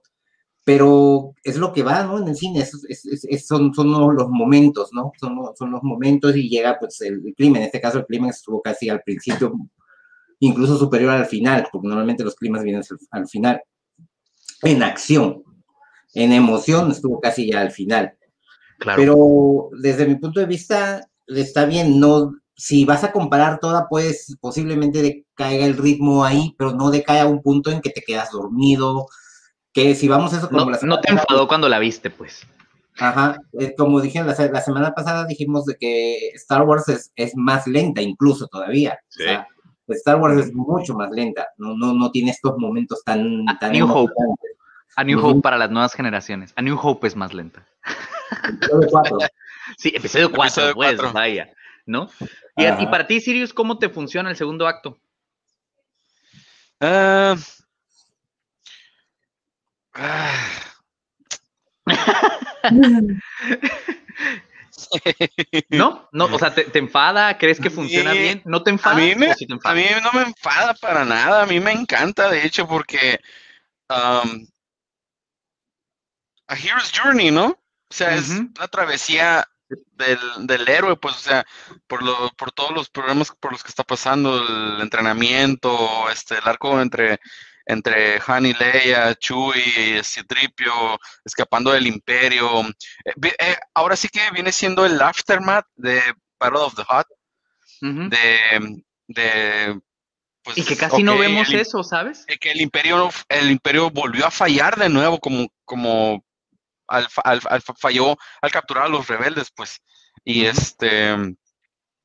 Pero es lo que va, ¿no? En el cine, es- es- es- son, son los momentos, ¿no? Son, son los momentos y llega, pues, el, el clima. En este caso, el clima estuvo casi al principio, incluso superior al final, porque normalmente los climas vienen al, al final. En acción, en emoción, estuvo casi ya al final. Claro. Pero desde mi punto de vista, está bien, no, si vas a comparar toda, pues posiblemente decaiga el ritmo ahí, pero no decae a un punto en que te quedas dormido, que si vamos a eso como no, la no semana te pasada, enfadó cuando la viste, pues. Ajá, eh, como dije la, la semana pasada, dijimos de que Star Wars es, es más lenta incluso todavía. Sí. O sea, Star Wars es mucho más lenta, no, no, no tiene estos momentos tan... A tan New Hope. A New. Hope para las nuevas generaciones. A New Hope es más lenta. Episodio cuatro. [LAUGHS] Sí, episodio 4, Episodio pues, cuatro. vaya, ¿no? Y, a- para ti, Sirius, ¿cómo te funciona el segundo acto? Ah. Ah. [LAUGHS] ¿No? no o sea, ¿te, te enfada? ¿Crees que funciona Sí. bien? ¿No te A enfada? mí, me, ¿O sí te a enfada? mí no me enfada para nada, a mí me encanta, de hecho, porque um, A Hero's Journey, ¿no? O sea, es una travesía del, del héroe, pues, o sea, por, lo, por todos los problemas por los que está pasando, el entrenamiento, este, el arco entre, entre Han y Leia, Chewie, Citripio, escapando del Imperio. Eh, eh, ahora sí que viene siendo el aftermath de Battle of the Hut Ujú. de, de pues, Y que casi no vemos el, eso, ¿sabes? que el imperio el imperio volvió a fallar de nuevo como como al, al- al fa- falló al capturar a los rebeldes pues y Ujú. este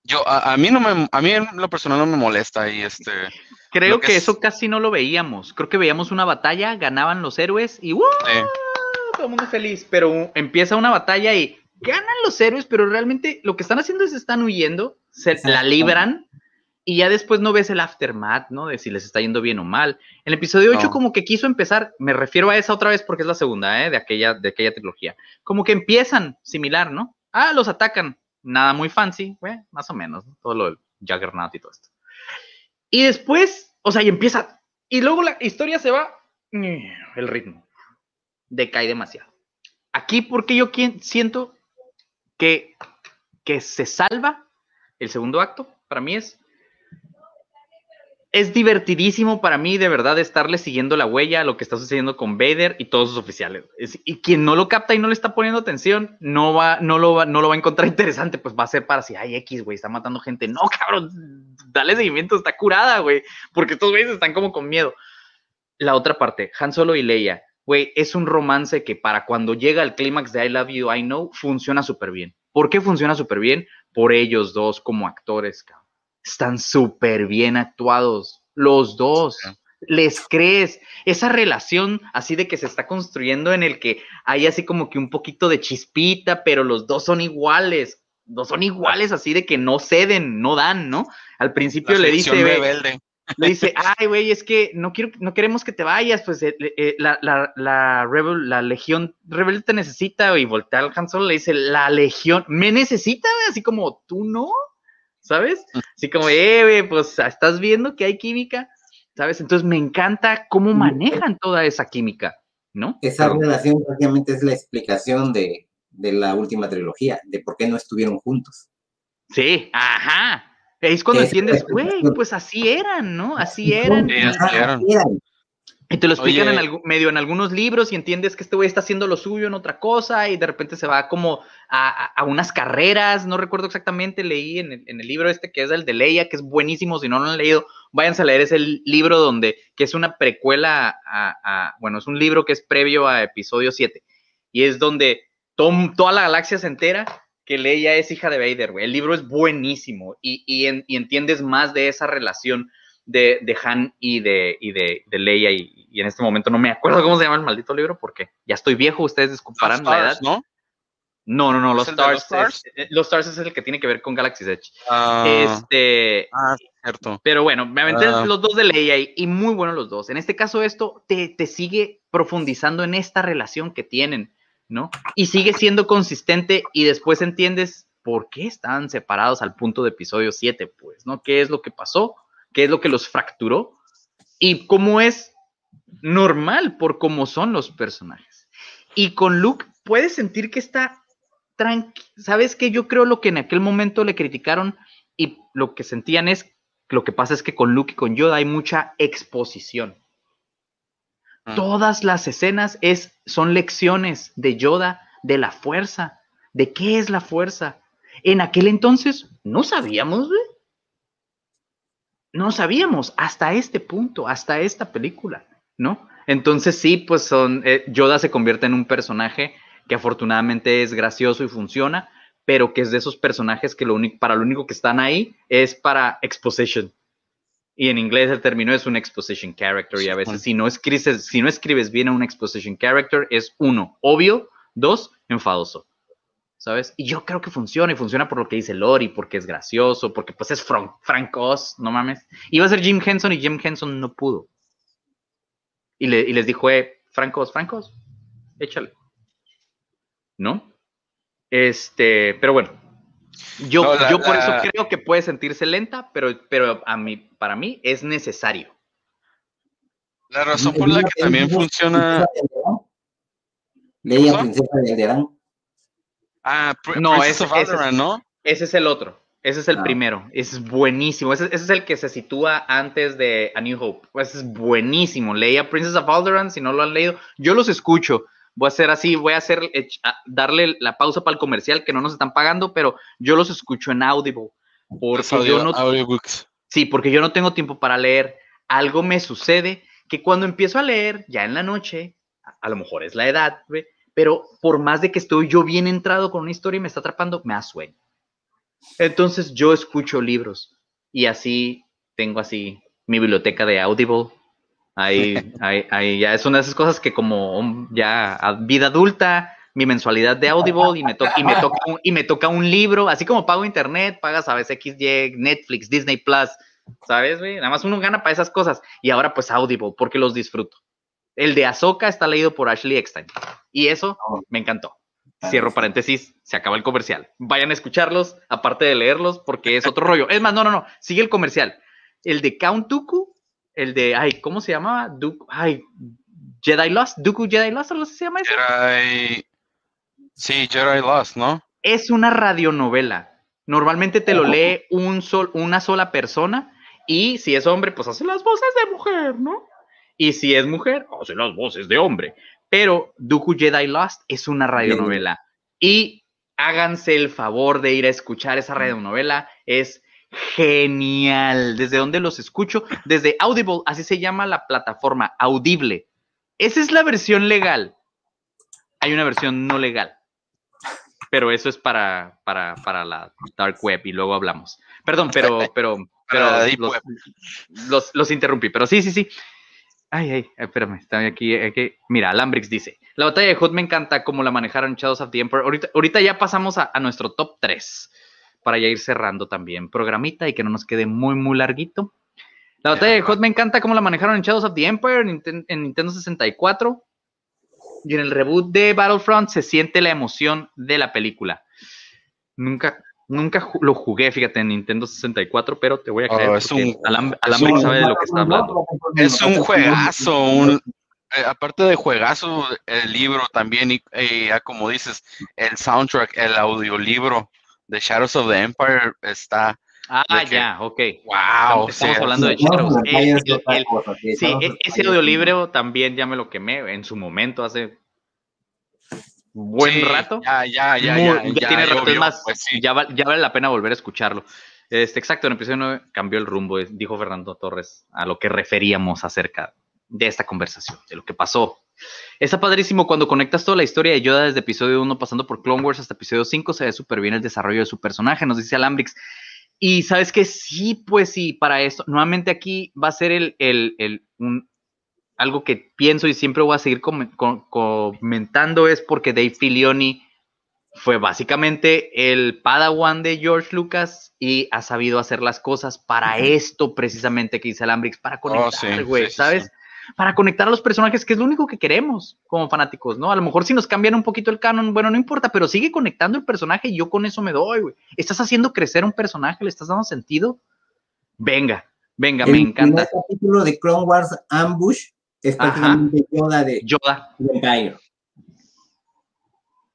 yo a, a mí no me a mí en lo personal no me molesta y este Creo que que es- eso casi no lo veíamos. Creo que veíamos una batalla, ganaban los héroes y ¡uh! todo el mundo feliz. Pero empieza una batalla y ganan los héroes, pero realmente lo que están haciendo es están huyendo, se la libran y ya después no ves el aftermath, ¿no? De si les está yendo bien o mal. El episodio 8 No. como que quiso empezar, me refiero a esa otra vez porque es la segunda, ¿eh? De aquella, de aquella trilogía. Como que empiezan similar, ¿no? Ah, los atacan. Nada muy fancy, güey, más o menos, ¿no? todo lo del Juggernaut y todo esto. Y después, o sea, y empieza, y luego la historia se va, el ritmo decae demasiado. Aquí porque yo siento que, que se salva el segundo acto, para mí es es divertidísimo para mí de verdad estarle siguiendo la huella a lo que está sucediendo con Vader y todos sus oficiales. Es- y quien no lo capta y no le está poniendo atención, no va, no lo va, no lo va a encontrar [LAUGHS] interesante, pues va a ser para si, ay, X, güey, está matando gente. No, cabrón, dale seguimiento, está curada, güey, porque estos güeyes están como con miedo. La otra parte, Han Solo y Leia, güey, es un romance que para cuando llega al clímax de I Love You, I Know, funciona súper bien. ¿Por qué funciona súper bien? Por ellos dos como actores, cabrón. Están súper bien actuados, los dos. Sí. Les crees esa relación así de que se está construyendo en el que hay así como que un poquito de chispita, pero los dos son iguales. Dos son iguales así de que no ceden, no dan, ¿no? Al principio la le dice, fricción "Ve, rebelde le dice, ay, güey, es que no quiero, no queremos que te vayas, pues eh, eh, la, la, la, rebel- la legión rebelde te necesita, y voltea al Han Solo, le dice, la legión me necesita, güey", así como, tú no, ¿sabes? Así como, eh, güey, pues estás viendo que hay química, ¿sabes? Entonces me encanta cómo manejan toda esa química, ¿no? Esa Pero- relación prácticamente es la explicación de, de la última trilogía, de por qué no estuvieron juntos. sí, ajá. Es cuando Es- entiendes, güey, pues así eran, ¿no? Así eran. Sí, así eran. Y te lo explican Oye. en algún, medio en algunos libros y entiendes que este güey está haciendo lo suyo en otra cosa y de repente se va como a, a- a unas carreras, no recuerdo exactamente, leí en el, en el libro este que es el de Leia, que es buenísimo, si no lo han leído, váyanse a leer ese libro donde, que es una precuela a, a- bueno, es un libro que es previo a episodio 7 y es donde tom- toda la galaxia se entera que Leia es hija de Vader, güey. El libro es buenísimo y, y en- y entiendes más de esa relación de, de Han y de, y de, de Leia. Y, y en este momento no me acuerdo cómo se llama el maldito libro porque ya estoy viejo, ustedes disculparán la edad. ¿no? No, no, no, ¿Es los Stars. Stars? es- eh, los Stars es el que tiene que ver con Galaxy's Edge. Ah, Este, ah, cierto pero bueno, me aventé Ah. los dos de Leia y, y muy buenos los dos. En este caso, esto te, te sigue profundizando en esta relación que tienen, ¿no? Y sigue siendo consistente y después entiendes por qué están separados al punto de episodio 7, pues, ¿no? ¿Qué es lo que pasó? ¿Qué es lo que los fracturó? Y cómo es normal por cómo son los personajes. Y con Luke puedes sentir que está tranquilo. ¿Sabes qué? Yo creo lo que en aquel momento le criticaron y lo que sentían es, lo que pasa es que con Luke y con Yoda hay mucha exposición. Mm. Todas las escenas es, son lecciones de Yoda, de la fuerza, de qué es la fuerza. En aquel entonces no sabíamos, güey. No sabíamos hasta este punto, hasta esta película, ¿no? Entonces sí, pues son, eh, Yoda se convierte en un personaje que afortunadamente es gracioso y funciona, pero que es de esos personajes que lo único, para lo único que están ahí es para exposition. Y en inglés el término es un exposition character y a veces si no escribes, si no escribes bien a un exposition character es uno, obvio, dos, enfadoso. ¿sabes? Y yo creo que funciona y funciona por lo que dice Lori, porque es gracioso, porque pues es Frank, Frank Oz, no mames. Iba a ser Jim Henson y Jim Henson no pudo. Y, le- y les dijo, eh, Frank Oz, échale. ¿No? Este, pero bueno. Yo, No, la- yo por la- eso creo que puede sentirse lenta, pero, pero a mí, para mí es necesario. La razón por la que también funciona. ¿Cosa? Princesa de Alderán. Ah, Pr- No, ese- of ese ¿no? Ese es el otro. Ese es el Ah. primero. Es buenísimo. Ese, ese es el que se sitúa antes de A New Hope. Ese es buenísimo. Leía Princess of Alderaan, si no lo han leído. Yo los escucho. Voy a hacer así, voy a hacer, darle la pausa para el comercial que no nos están pagando, pero yo los escucho en Audible. Porque audio- yo no, audiobooks. Sí, porque yo no tengo tiempo para leer. Algo me sucede que cuando empiezo a leer, ya en la noche, a, a lo mejor es la edad, pero por más de que estoy yo bien entrado con una historia y me está atrapando, me da sueño. Entonces yo escucho libros y así tengo así mi biblioteca de Audible. Ahí, [LAUGHS] ahí, ahí ya es una de esas cosas que como ya a vida adulta, mi mensualidad de Audible y me, to- y, me toca un, y me toca un libro, así como pago internet, pagas a veces XY, Netflix, Disney Plus, ¿sabes? güey? Nada más uno gana para esas cosas. Y ahora pues Audible, porque los disfruto. El de Ahsoka está leído por Ashley Eckstein. Y eso me encantó. Cierro paréntesis, se acaba el comercial. Vayan a escucharlos, aparte de leerlos, porque es otro rollo. Es más, no, no, no, sigue el comercial. El de Count Dooku, el de, ay, ¿cómo se llamaba? Dooku, ay, Jedi Lost, Dooku Jedi Lost, ¿algo así se llama eso? Jedi. Sí, Jedi Lost, ¿no? Es una radionovela. Normalmente te lo lee un sol, una sola persona y si es hombre, pues hace las voces de mujer, ¿no? Y si es mujer, hace las voces de hombre. Pero Dooku Jedi Lost es una radionovela. Y háganse el favor de ir a escuchar esa radionovela. Es genial. ¿Desde dónde los escucho? Desde Audible, así se llama la plataforma, Audible. Esa es la versión legal. Hay una versión no legal. Pero eso es para, para, para la dark web y luego hablamos. Perdón, pero, pero, pero los- los interrumpí. Pero sí, sí, sí. Ay, ay, espérame, está aquí, aquí. Mira, Lambrix dice, la batalla de Hoth me encanta cómo la manejaron Shadows of the Emperor. Ahorita, ahorita ya pasamos a, a nuestro top 3 para ya ir cerrando también. Programita y que no nos quede muy, muy larguito. La batalla de Hoth me encanta cómo la manejaron en Shadows of the Empire, en, en Nintendo 64. Y en el reboot de Battlefront se siente la emoción de la película. Nunca, nunca ju- lo jugué, fíjate, en Nintendo 64, pero te voy a Oh, creer es porque un- Alam- es un- sabe de lo que está hablando. Es un juegazo, un, eh, aparte de juegazo, el libro también, y eh, ya como dices, el soundtrack, el audiolibro de Shadows of the Empire está, Ah, ya, ok. wow, Estamos o sea, hablando de no, Shadows. el- cosa, sí, e- ese audiolibro también ya me lo quemé en su momento, hace buen sí, rato. Ya, ya, ya, Muy- ya, tiene rato, es llovió, más, pues sí. ya, val- ya vale la pena volver a escucharlo. Este, exacto, en el episodio 9 cambió el rumbo, dijo Fernando Torres, a lo que referíamos acerca de esta conversación, de lo que pasó. Está padrísimo cuando conectas toda la historia de Yoda desde episodio 1 pasando por Clone Wars hasta episodio 5, se ve súper bien el desarrollo de su personaje, nos dice Alambrix. Y sabes que sí, pues sí, para esto, nuevamente aquí va a ser el, el, el- un- algo que pienso y siempre voy a seguir come- co- comentando es porque Dave Filioni fue básicamente el padawan de George Lucas y ha sabido hacer las cosas para esto precisamente que dice Alambrix, para conectar, Oh, sí, güey, sí, sí, ¿sabes? sí. Para conectar a los personajes, que es lo único que queremos como fanáticos, ¿no? A lo mejor si nos cambian un poquito el canon, bueno, no importa, pero sigue conectando el personaje y yo con eso me doy, güey. Estás haciendo crecer un personaje, le estás dando sentido. Venga, venga, me el encanta. primer capítulo de Clone Wars Ambush es prácticamente Yoda de Yoda, Empire.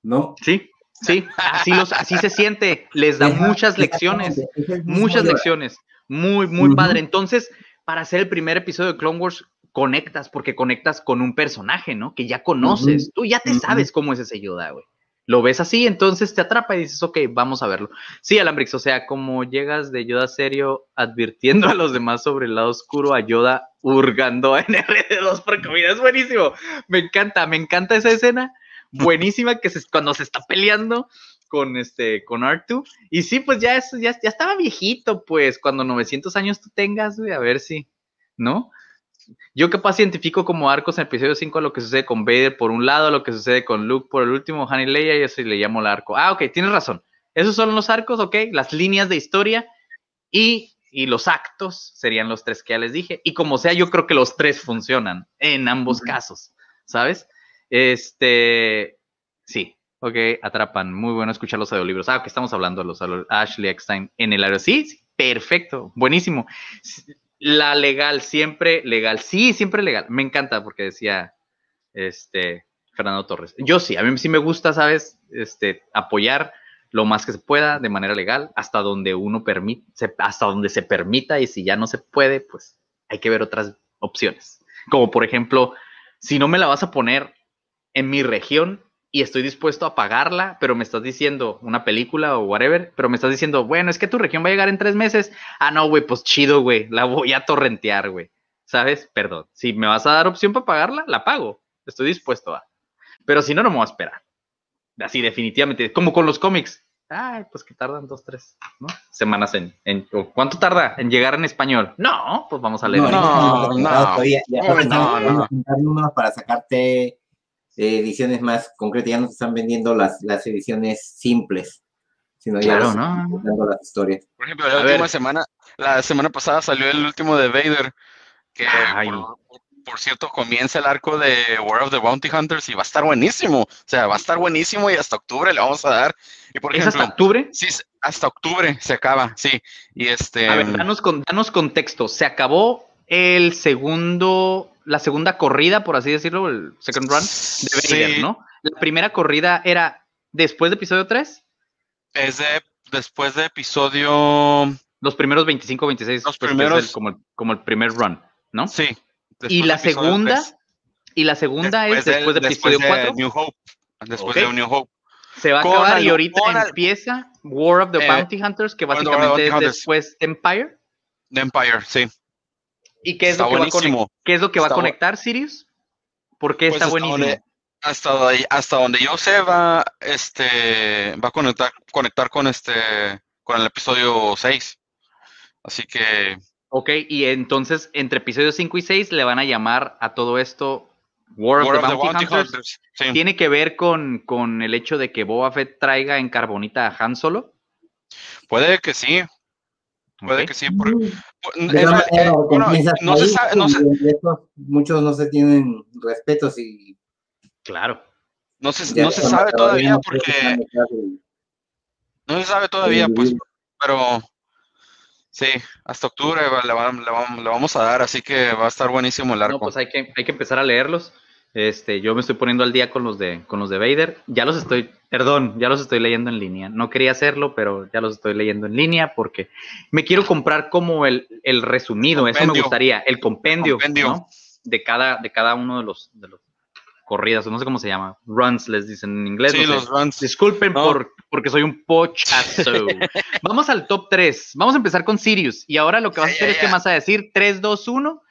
¿No? sí, sí, así, los, así se siente, les da muchas lecciones. muchas Yoda. lecciones. Muy, muy padre. Entonces, para hacer el primer episodio de Clone Wars, conectas, porque conectas con un personaje, ¿no? Que ya conoces. Tú ya te sabes cómo es ese Yoda, güey. Lo ves así, entonces te atrapa y dices, ok, vamos a verlo. Sí, Alambrix, o sea, como llegas de Yoda serio advirtiendo a los demás sobre el lado oscuro, a Yoda hurgando en RD2 por comida, es buenísimo. Me encanta, me encanta esa escena. Buenísima que se, cuando se está peleando con este con R2 y sí pues ya es, ya, ya estaba viejito pues cuando 900 años tú tengas a ver si no Yo capaz identifico como arcos en el episodio 5 lo que sucede con Vader por un lado, lo que sucede con Luke por el último, Han y Leia, y eso le llamo el arco. Ah, ok, tienes razón. Esos son los arcos, ok, las líneas de historia y, y los actos serían los tres que ya les dije. Y como sea, yo creo que los tres funcionan en ambos casos, ¿sabes? Este, sí, ok, atrapan. Muy bueno escuchar los audiolibros. Ah, que estamos hablando de los Ashley Eckstein en el aero. Sí, sí, perfecto, buenísimo. La legal, siempre legal. Sí, siempre legal. Me encanta porque decía este Fernando Torres. Yo sí, a mí sí me gusta, ¿sabes? Este, apoyar lo más que se pueda de manera legal, hasta donde uno permite, hasta donde se permita, y si ya no se puede, pues hay que ver otras opciones. Como por ejemplo, si no me la vas a poner en mi región y estoy dispuesto a pagarla, pero me estás diciendo una película o whatever, pero me estás diciendo, bueno, es que tu región va a llegar en tres meses. Ah, no, güey, pues chido, güey, la voy a torrentear, güey. ¿Sabes? Perdón. Si me vas a dar opción para pagarla, la pago. Estoy dispuesto a. Pero si no, no me voy a esperar. Así, definitivamente. Como con los cómics. Ay, pues que tardan dos, tres ¿no? semanas en, en- ¿Cuánto tarda en llegar en español? No, pues vamos a leer. No, No, no, no. No, no, no. Eh, ediciones más concretas. Ya no te están vendiendo las, las ediciones simples, sino ya Claro, ¿no? dando las historias. Por ejemplo, la A última ver. semana, la semana pasada salió el último de Vader, que Ay. por, por cierto comienza el arco de War of the Bounty Hunters y va a estar buenísimo. O sea, va a estar buenísimo y hasta octubre le vamos a dar. Y por ¿Es ejemplo, hasta octubre? sí, hasta octubre se acaba, sí. Y este, A ver, danos, con, danos contexto. Se acabó el segundo, la segunda corrida, por así decirlo, el second run de Vader, sí, ¿no? La primera corrida era después de episodio 3, es de después de episodio, los primeros 25, 26, Los pues, primeros- como, el, como el primer run, ¿no? sí. y la segunda, y la segunda es después de episodio después de 4, New Hope. Después de New Hope. se va a acabar y ahorita empieza War of the Eh, Bounty Hunters, que básicamente es Hunters. después Empire. Empire, sí. ¿Y qué es, Está lo que, va a qué es lo que va a Está conectar, Sirius? ¿Por qué Pues está buenísimo? donde- hasta donde, hasta donde yo sé va este va a conectar conectar con este con el episodio 6. Así que Ok, y entonces entre episodios 5 y 6 le van a llamar a todo esto War of War the of the Bounty, Bounty Hunters. Hunters. Sí. ¿Tiene que ver con, con el hecho de que Boba Fett traiga en carbonita a Han Solo? Puede que sí, puede que sí. por- todas eh, eh, bueno, no se sabe, no se, muchos no se tienen respetos y Claro. no se, ya no se sabe todavía porque no se sabe todavía, pues, pero sí, hasta octubre le, va- le vamos- a dar, así que va a estar buenísimo el No, arco. pues hay que, hay que empezar a leerlos. Este, yo me estoy poniendo al día con los de con los de Vader. Ya los estoy, perdón, ya los estoy leyendo en línea. No quería hacerlo, pero ya los estoy leyendo en línea porque me quiero comprar como el, el resumido, eso me Compendio. gustaría, el compendio, Compendio. ¿no? de cada de cada uno de los de los corridas, no sé cómo se llama, runs les dicen en inglés. sí, no sé. los runs. Disculpen No. por, porque soy un pochazo. [LAUGHS] Vamos al top 3. Vamos a empezar con Sirius. Y ahora lo que vas a hacer es que ya. me vas a decir 3, 2, 1.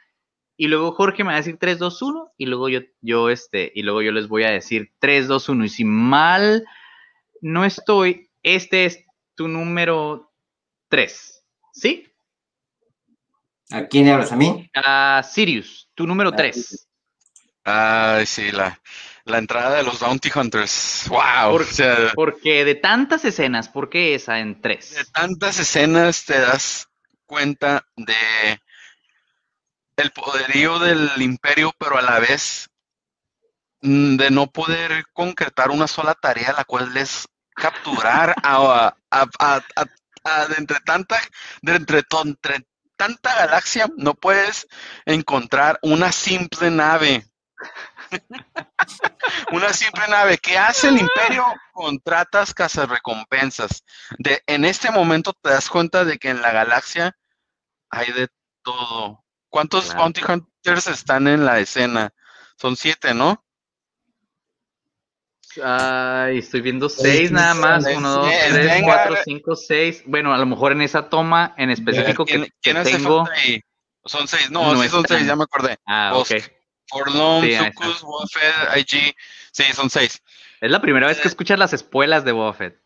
Y luego Jorge me va a decir 3, 2, 1. Y luego yo, yo, este, y luego yo les voy a decir 3, 2, 1. Y si mal no estoy, este es tu número 3. ¿Sí? ¿A quién le hablas? ¿A mí? A Sirius, tu número Ah, 3. Ay, sí, la, la entrada de los Bounty Hunters. ¡Wow! Por- O sea, Porque de tantas escenas, ¿por qué esa en de 3? tantas escenas te das cuenta de el poderío del imperio, pero a la vez mm, de no poder concretar una sola tarea, la cual es capturar a, de entre tanta, de entre, tanta galaxia, no puedes encontrar una simple nave. [LAUGHS] Una simple nave. ¿Qué hace el imperio? Contratas cazarrecompensas. De, en este momento te das cuenta de que en la galaxia hay de todo. ¿Cuántos Claro. Bounty Hunters están en la escena? Son siete, ¿no? Ay, estoy viendo Seis, nada más. Uno, dos, seis, tres, venga. cuatro, cinco, seis. Bueno, a lo mejor en esa toma en específico ¿Quién, que, que quién hace tengo. ahí? Son seis, no, No sí son seis, ya me acordé. Ah, ok. Forlom, Sí, Sucus, Wolfed, IG, sí, son seis. Es la primera vez que escuchas las espuelas de Buffett.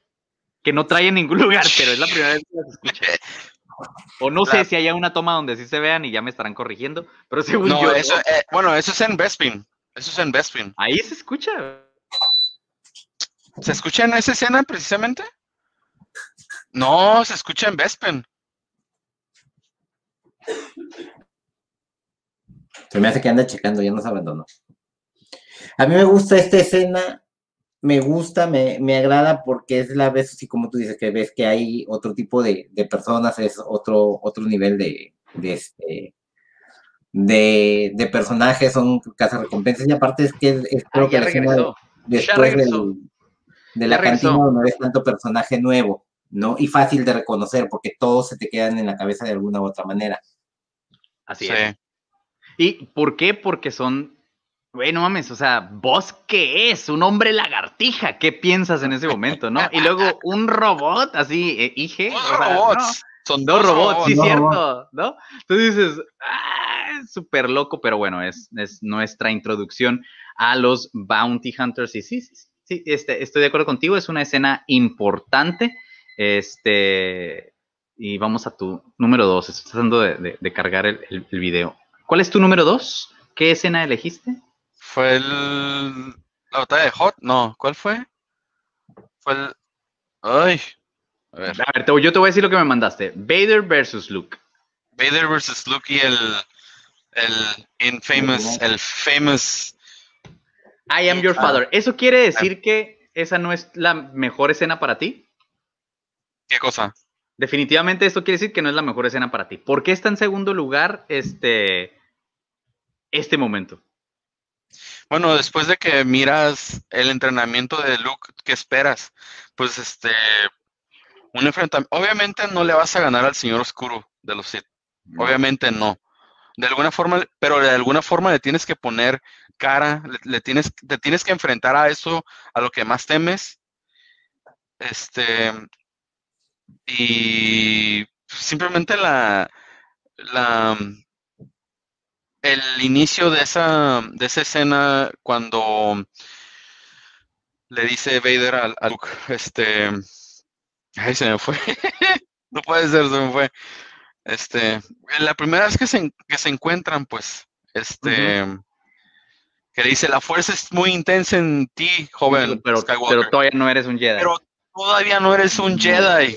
Que no trae en ningún lugar, pero es la primera vez que las [LAUGHS] escucho. O no sé si haya una toma donde sí se vean y ya me estarán corrigiendo, pero según No, yo, eso, eh, bueno, eso es en Bespin. Eso es en Bespin. ahí se escucha. ¿Se escucha en esa escena precisamente? No, se escucha en Bespin. Se me hace que anda checando, ya nos abandonó. A mí me gusta esta escena, me gusta, me, me agrada porque es la vez, así como tú dices, que ves que hay otro tipo de, de personas, es otro, otro nivel de, de, este, de, de personajes, son recompensas y aparte es que es, es creo Ah, que ya la escena después del- de la cantina donde ves tanto personaje nuevo, ¿no? Y fácil de reconocer porque todos se te quedan en la cabeza de alguna u otra manera. Así Sí. es. ¿Y por qué? Porque son. Güey, no mames, o sea, ¿vos qué es? Un hombre lagartija. ¿Qué piensas en ese momento, no? Y luego [LAUGHS] un robot, así, eh, IG. Dos o sea, robots. no, Son dos robots, sí, Dos cierto, ¿no? Entonces dices, ah, es súper loco, pero bueno, es, es nuestra introducción a los Bounty Hunters. Y sí, sí, sí, sí, este, estoy de acuerdo contigo, es una escena importante. Este, y vamos a tu número dos. Estoy tratando de, de- de cargar el, el- el video. ¿Cuál es tu número dos? ¿Qué escena elegiste? Fue el. La batalla de Hot. No, ¿cuál fue? Fue el. Ay. A ver. A ver, te- yo te voy a decir lo que me mandaste. Vader versus Luke. Vader versus Luke y el. El infamous. El famous. I am your father. ¿Eso quiere decir que esa no es la mejor escena para ti? ¿Qué cosa? Definitivamente esto quiere decir que no es la mejor escena para ti. ¿Por qué está en segundo lugar este, este momento? Bueno, después de que miras el entrenamiento de Luke, ¿qué esperas? Pues este, un enfrentamiento. Obviamente no le vas a ganar al Señor Oscuro de los Sith. Obviamente no. De alguna forma, pero de alguna forma le tienes que poner cara, le, le tienes, te tienes que enfrentar a eso, a lo que más temes. Este, y simplemente la, la, el inicio de esa, de esa escena cuando le dice Vader a, a Luke, este, ay, se me fue, [LAUGHS] no puede ser, se me fue, este, la primera vez que se, que se encuentran, pues, este, que le dice, la fuerza es muy intensa en ti, joven pero, Skywalker, pero todavía no eres un Jedi. pero todavía no eres un Jedi.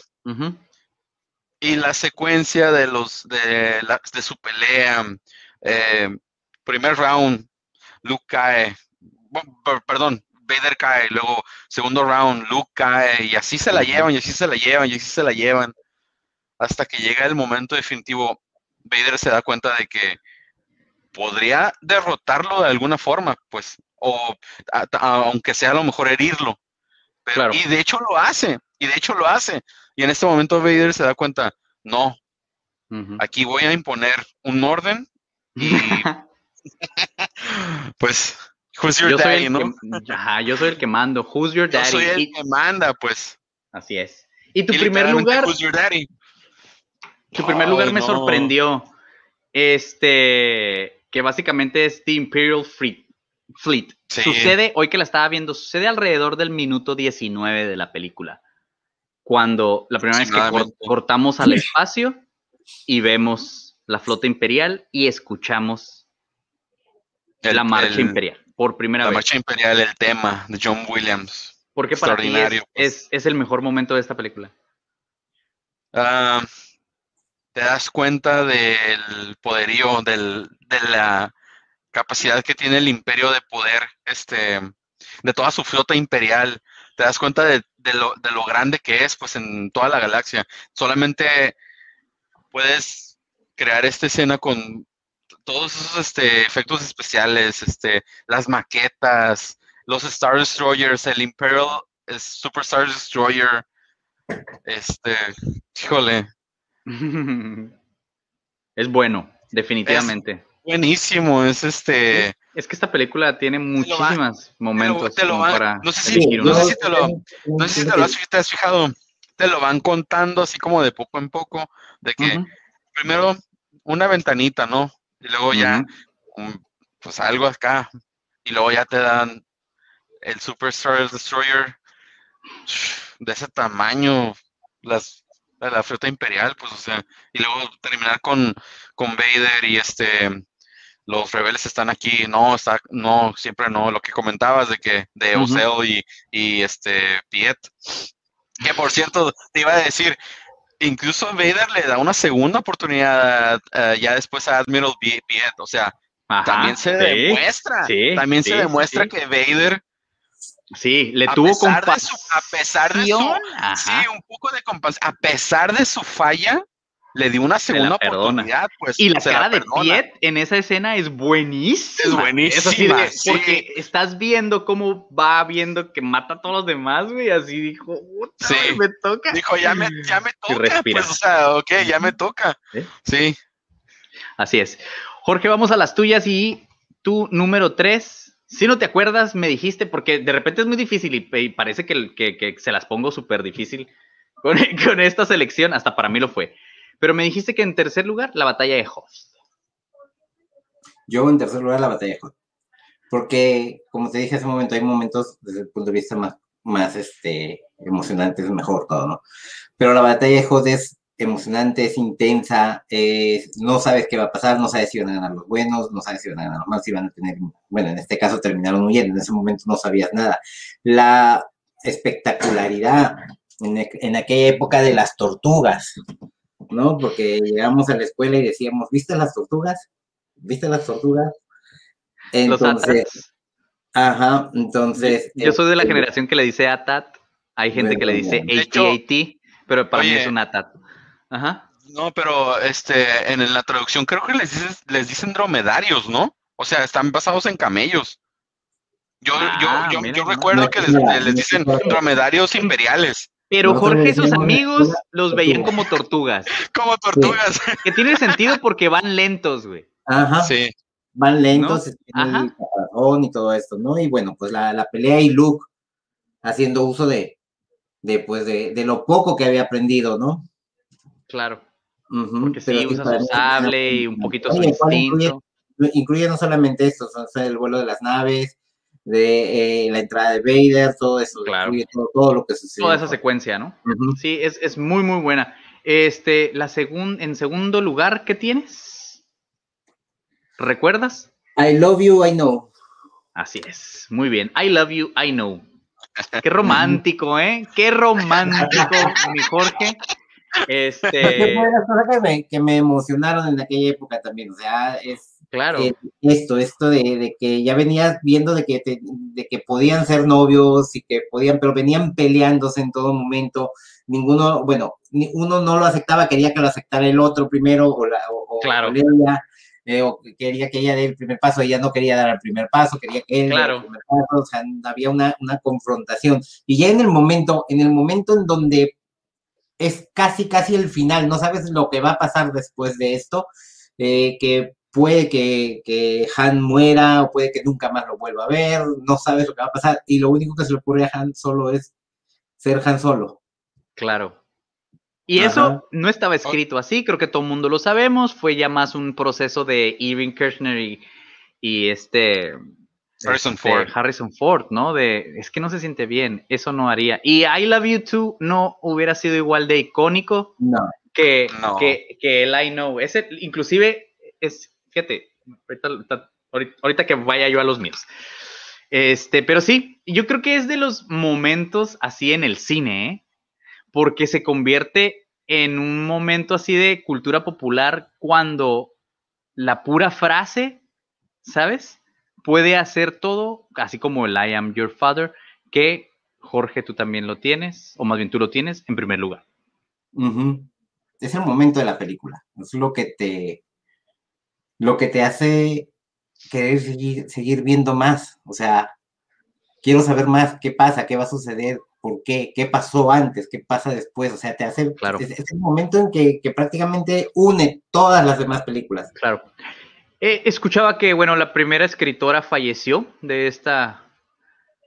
Y la secuencia de los de, la- de su pelea, eh, primer round, Luke cae, perdón, Vader cae, luego segundo round, Luke cae, y así se la llevan, y así se la llevan, y así se la llevan, hasta que llega el momento definitivo, Vader se da cuenta de que podría derrotarlo de alguna forma, pues, o a- a- aunque sea a lo mejor herirlo, pero, Claro. y de hecho lo hace, y de hecho lo hace, y en este momento Vader se da cuenta, no, aquí voy a imponer un orden y [LAUGHS] pues who's your yo, soy daddy, el ¿no? que, ajá, yo soy el que mando. Who's your Yo daddy? soy el Y- que manda, pues. así es. Y tu Y primer lugar, Who's your daddy? tu primer lugar me no. sorprendió. Este, que básicamente es The Imperial Fleet. Fleet. Sí. Sucede, hoy que la estaba viendo, sucede alrededor del minuto 19 de la película. Cuando la primera vez que cortamos al espacio y vemos la flota imperial y escuchamos El- la marcha el- imperial por primera La vez. marcha imperial, el tema de John Williams. Porque para ti es, pues. es- es el mejor momento de esta película. Ah, te das cuenta del poderío, del, de la capacidad que tiene el imperio de poder, este, de toda su flota imperial. Te das cuenta de, de lo, de lo grande que es, pues, en toda la galaxia. Solamente puedes crear esta escena con todos esos este, efectos especiales, este, las maquetas, los Star Destroyers, el Imperial Super Star Destroyer, este, híjole, [LAUGHS] es bueno, definitivamente. buenísimo, es este, Es que esta película tiene muchísimos momentos te lo van- para no sé si- elegir no uno. sé si te lo- no sé si te lo has, te has fijado, te lo van contando así como de poco en poco, de que primero una ventanita, ¿no? Y luego ya, um, pues algo acá, y luego ya te dan el Super Star Destroyer [SIGHS] de ese tamaño, las la, la flota imperial, pues, o sea, y luego terminar con, con Vader y este, los rebeldes están aquí, no, está, no, siempre no, lo que comentabas de que, de. Oseo y, y este, Piet, que por cierto, te iba a decir, incluso Vader le da una segunda oportunidad eh, ya después a Admiral Piet, o sea, Ajá, también se sí, demuestra, sí, también sí, se demuestra que Vader Sí, le a tuvo a pesar de su, compasión. Ajá. sí, un poco de compasión, a pesar de su falla, le dio una segunda oportunidad, pues Y la cara de. Piet en esa escena es buenísima. Es así de- buenísima, sí. Porque estás viendo cómo va viendo que mata a todos los demás, güey. Así dijo, "Puta, Sí. me toca. Dijo, ya me, ya me toca, respira. pues, o sea, ok, ya me toca. ¿Eh? Sí, Así es. Jorge, vamos a las tuyas y tu número tres. Si no te acuerdas, me dijiste, porque de repente es muy difícil y, y parece que, que- que se las pongo súper difícil con, [LAUGHS] con esta selección, hasta para mí lo fue. Pero me dijiste que en tercer lugar, la batalla de Hoth. Yo en tercer lugar la batalla de Hoth. Porque, como te dije hace un momento, hay momentos desde el punto de vista más, más este, emocionantes, mejor todo, ¿no? Pero la batalla de Hoth es emocionante, es intensa, es- no sabes qué va a pasar, no sabes si van a ganar los buenos, no sabes si van a ganar los malos, si van a tener, bueno, en este caso terminaron huyendo, en ese momento no sabías nada. La espectacularidad en aquella época de las tortugas, ¿no? Porque llegamos a la escuela y decíamos, ¿viste las tortugas? ¿Viste las tortugas? Los Entonces, Atats. ajá, entonces. Yo soy de la este, generación que le dice ATAT. Hay gente que le dice AT-AT, pero para mí es un ATAT. Ajá. no, pero este, en la traducción creo que les, dices- les dicen dromedarios, ¿no? O sea, están basados en camellos. Yo, Ah, yo, yo, mira yo nomás. recuerdo que les, Mira, les dicen dromedarios imperiales, Pero Jorge y sus amigos tortuga- los veían como tortugas. [LAUGHS] como tortugas. Que tiene sentido porque van lentos, güey. Ajá, Sí, van lentos, ¿No? tienen Ajá. el caparazón y todo esto, ¿no? Y bueno, pues la, la pelea y Luke haciendo uso de, de pues, de, de lo poco que había aprendido, ¿no? Claro. Ujú, Porque sí, usa su sable y un poquito su ¿cuál incluye- instinto. incluye no solamente esto, o sea, el vuelo de las naves, de eh, la entrada de Vader, todo eso, Claro. todo, todo lo que sucede. Toda esa secuencia, ¿no? Sí, es, es muy, muy buena. Este, la segun, en segundo lugar, ¿qué tienes? ¿Recuerdas? I love you, I know. Así es. Muy bien. I love you, I know. Qué romántico, ¿eh? Qué romántico, mi Jorge. Este, que me, que me emocionaron en aquella época también, o sea, es claro. eh, esto, esto de, de que ya venías viendo de que, te- de que podían ser novios y que podían, pero venían peleándose en todo momento, ninguno, bueno, ni- uno no lo aceptaba, quería que lo aceptara el otro primero, o, la, o, Claro. o ella, eh, o quería que ella dé el primer paso, ella no quería dar el primer paso, quería que él Claro. el primer paso, o sea, había una, una confrontación. Y ya en el momento, en el momento en donde es casi, casi el final, no sabes lo que va a pasar después de esto, eh, que puede que, que Han muera o puede que nunca más lo vuelva a ver, no sabes lo que va a pasar y lo único que se le ocurre a Han solo es ser Han solo. Claro. Y Ajá. eso no estaba escrito así, creo que todo el mundo lo sabemos, fue ya más un proceso de Irving Kirchner y, y este... Harrison este, Ford. Harrison Ford, ¿no? De, es que no se siente bien, eso no haría. Y I Love You Too no hubiera sido igual de icónico No, que, No. que, que el I Know. Ese, inclusive, es, fíjate, ahorita, ahorita- que vaya yo a los míos. Este, pero sí, yo creo que es de los momentos así en el cine, ¿eh? porque se convierte en un momento así de cultura popular cuando la pura frase, ¿sabes? Puede hacer todo, así como el I am your father, que Jorge tú también lo tienes, o más bien tú lo tienes en primer lugar. es el momento de la película, es lo que te, lo que te hace querer seguir, seguir viendo más, o sea, quiero saber más qué pasa, qué va a suceder, por qué, qué pasó antes, qué pasa después, o sea, te hace, Claro. es, es el momento en que, que prácticamente une todas las demás películas. Claro. Eh, escuchaba que, bueno, la primera escritora falleció de esta,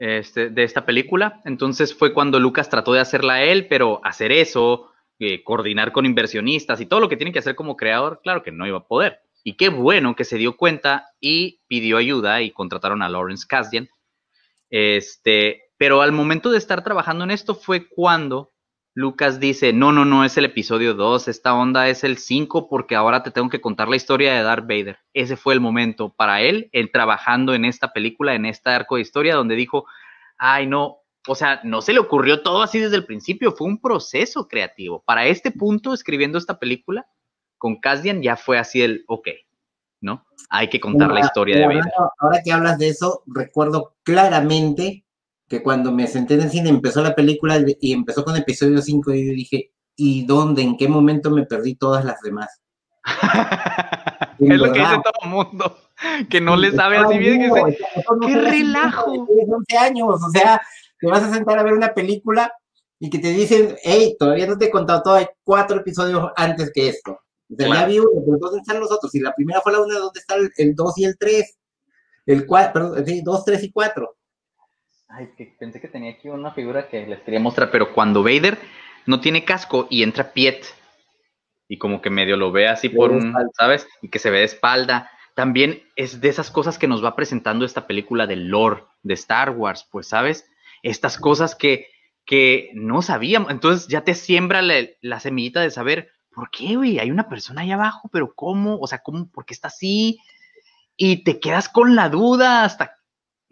este, de esta película. Entonces fue cuando Lucas trató de hacerla él, pero hacer eso, eh, coordinar con inversionistas y todo lo que tiene que hacer como creador, claro que no iba a poder. Y qué bueno que se dio cuenta y pidió ayuda y contrataron a Lawrence Kasdan. Este, pero al momento de estar trabajando en esto fue cuando Lucas dice, no, no, no es el episodio 2, esta onda es el 5 porque ahora te tengo que contar la historia de Darth Vader. Ese fue el momento para él, él trabajando en esta película, en este arco de historia, donde dijo, ay, no, o sea, no se le ocurrió todo así desde el principio, fue un proceso creativo. Para este punto, escribiendo esta película, con Cassian ya fue así el, ok, ¿no? Hay que contar la historia de Vader. Ahora que hablas de eso, recuerdo claramente que cuando me senté en el cine empezó la película y empezó con episodio 5 y yo dije, ¿y dónde? ¿En qué momento me perdí todas las demás? [LAUGHS] es lo que dice todo el mundo, que no le sabe así bien, que dice, ¡qué relajo! 11 años, o sea, te vas a sentar a ver una película y que te dicen, hey, todavía no te he contado todo, hay cuatro episodios antes que esto. O sea, ya vi uno, pero ¿dónde están los otros? Si la primera fue la una, ¿dónde está el 2 y el 3? El 4, perdón, sí, 2, 3 y 4. Ay, que pensé que tenía aquí una figura que les quería mostrar, pero cuando Vader no tiene casco y entra Piet y como que medio lo ve así por un, ¿sabes? Y que se ve de espalda. También es de esas cosas que nos va presentando esta película del lore de Star Wars, pues, ¿sabes? Estas cosas que, que no sabíamos. Entonces ya te siembra la, la semillita de saber, ¿por qué, güey? Hay una persona ahí abajo, pero ¿cómo? O sea, ¿cómo? ¿Por qué está así? Y te quedas con la duda hasta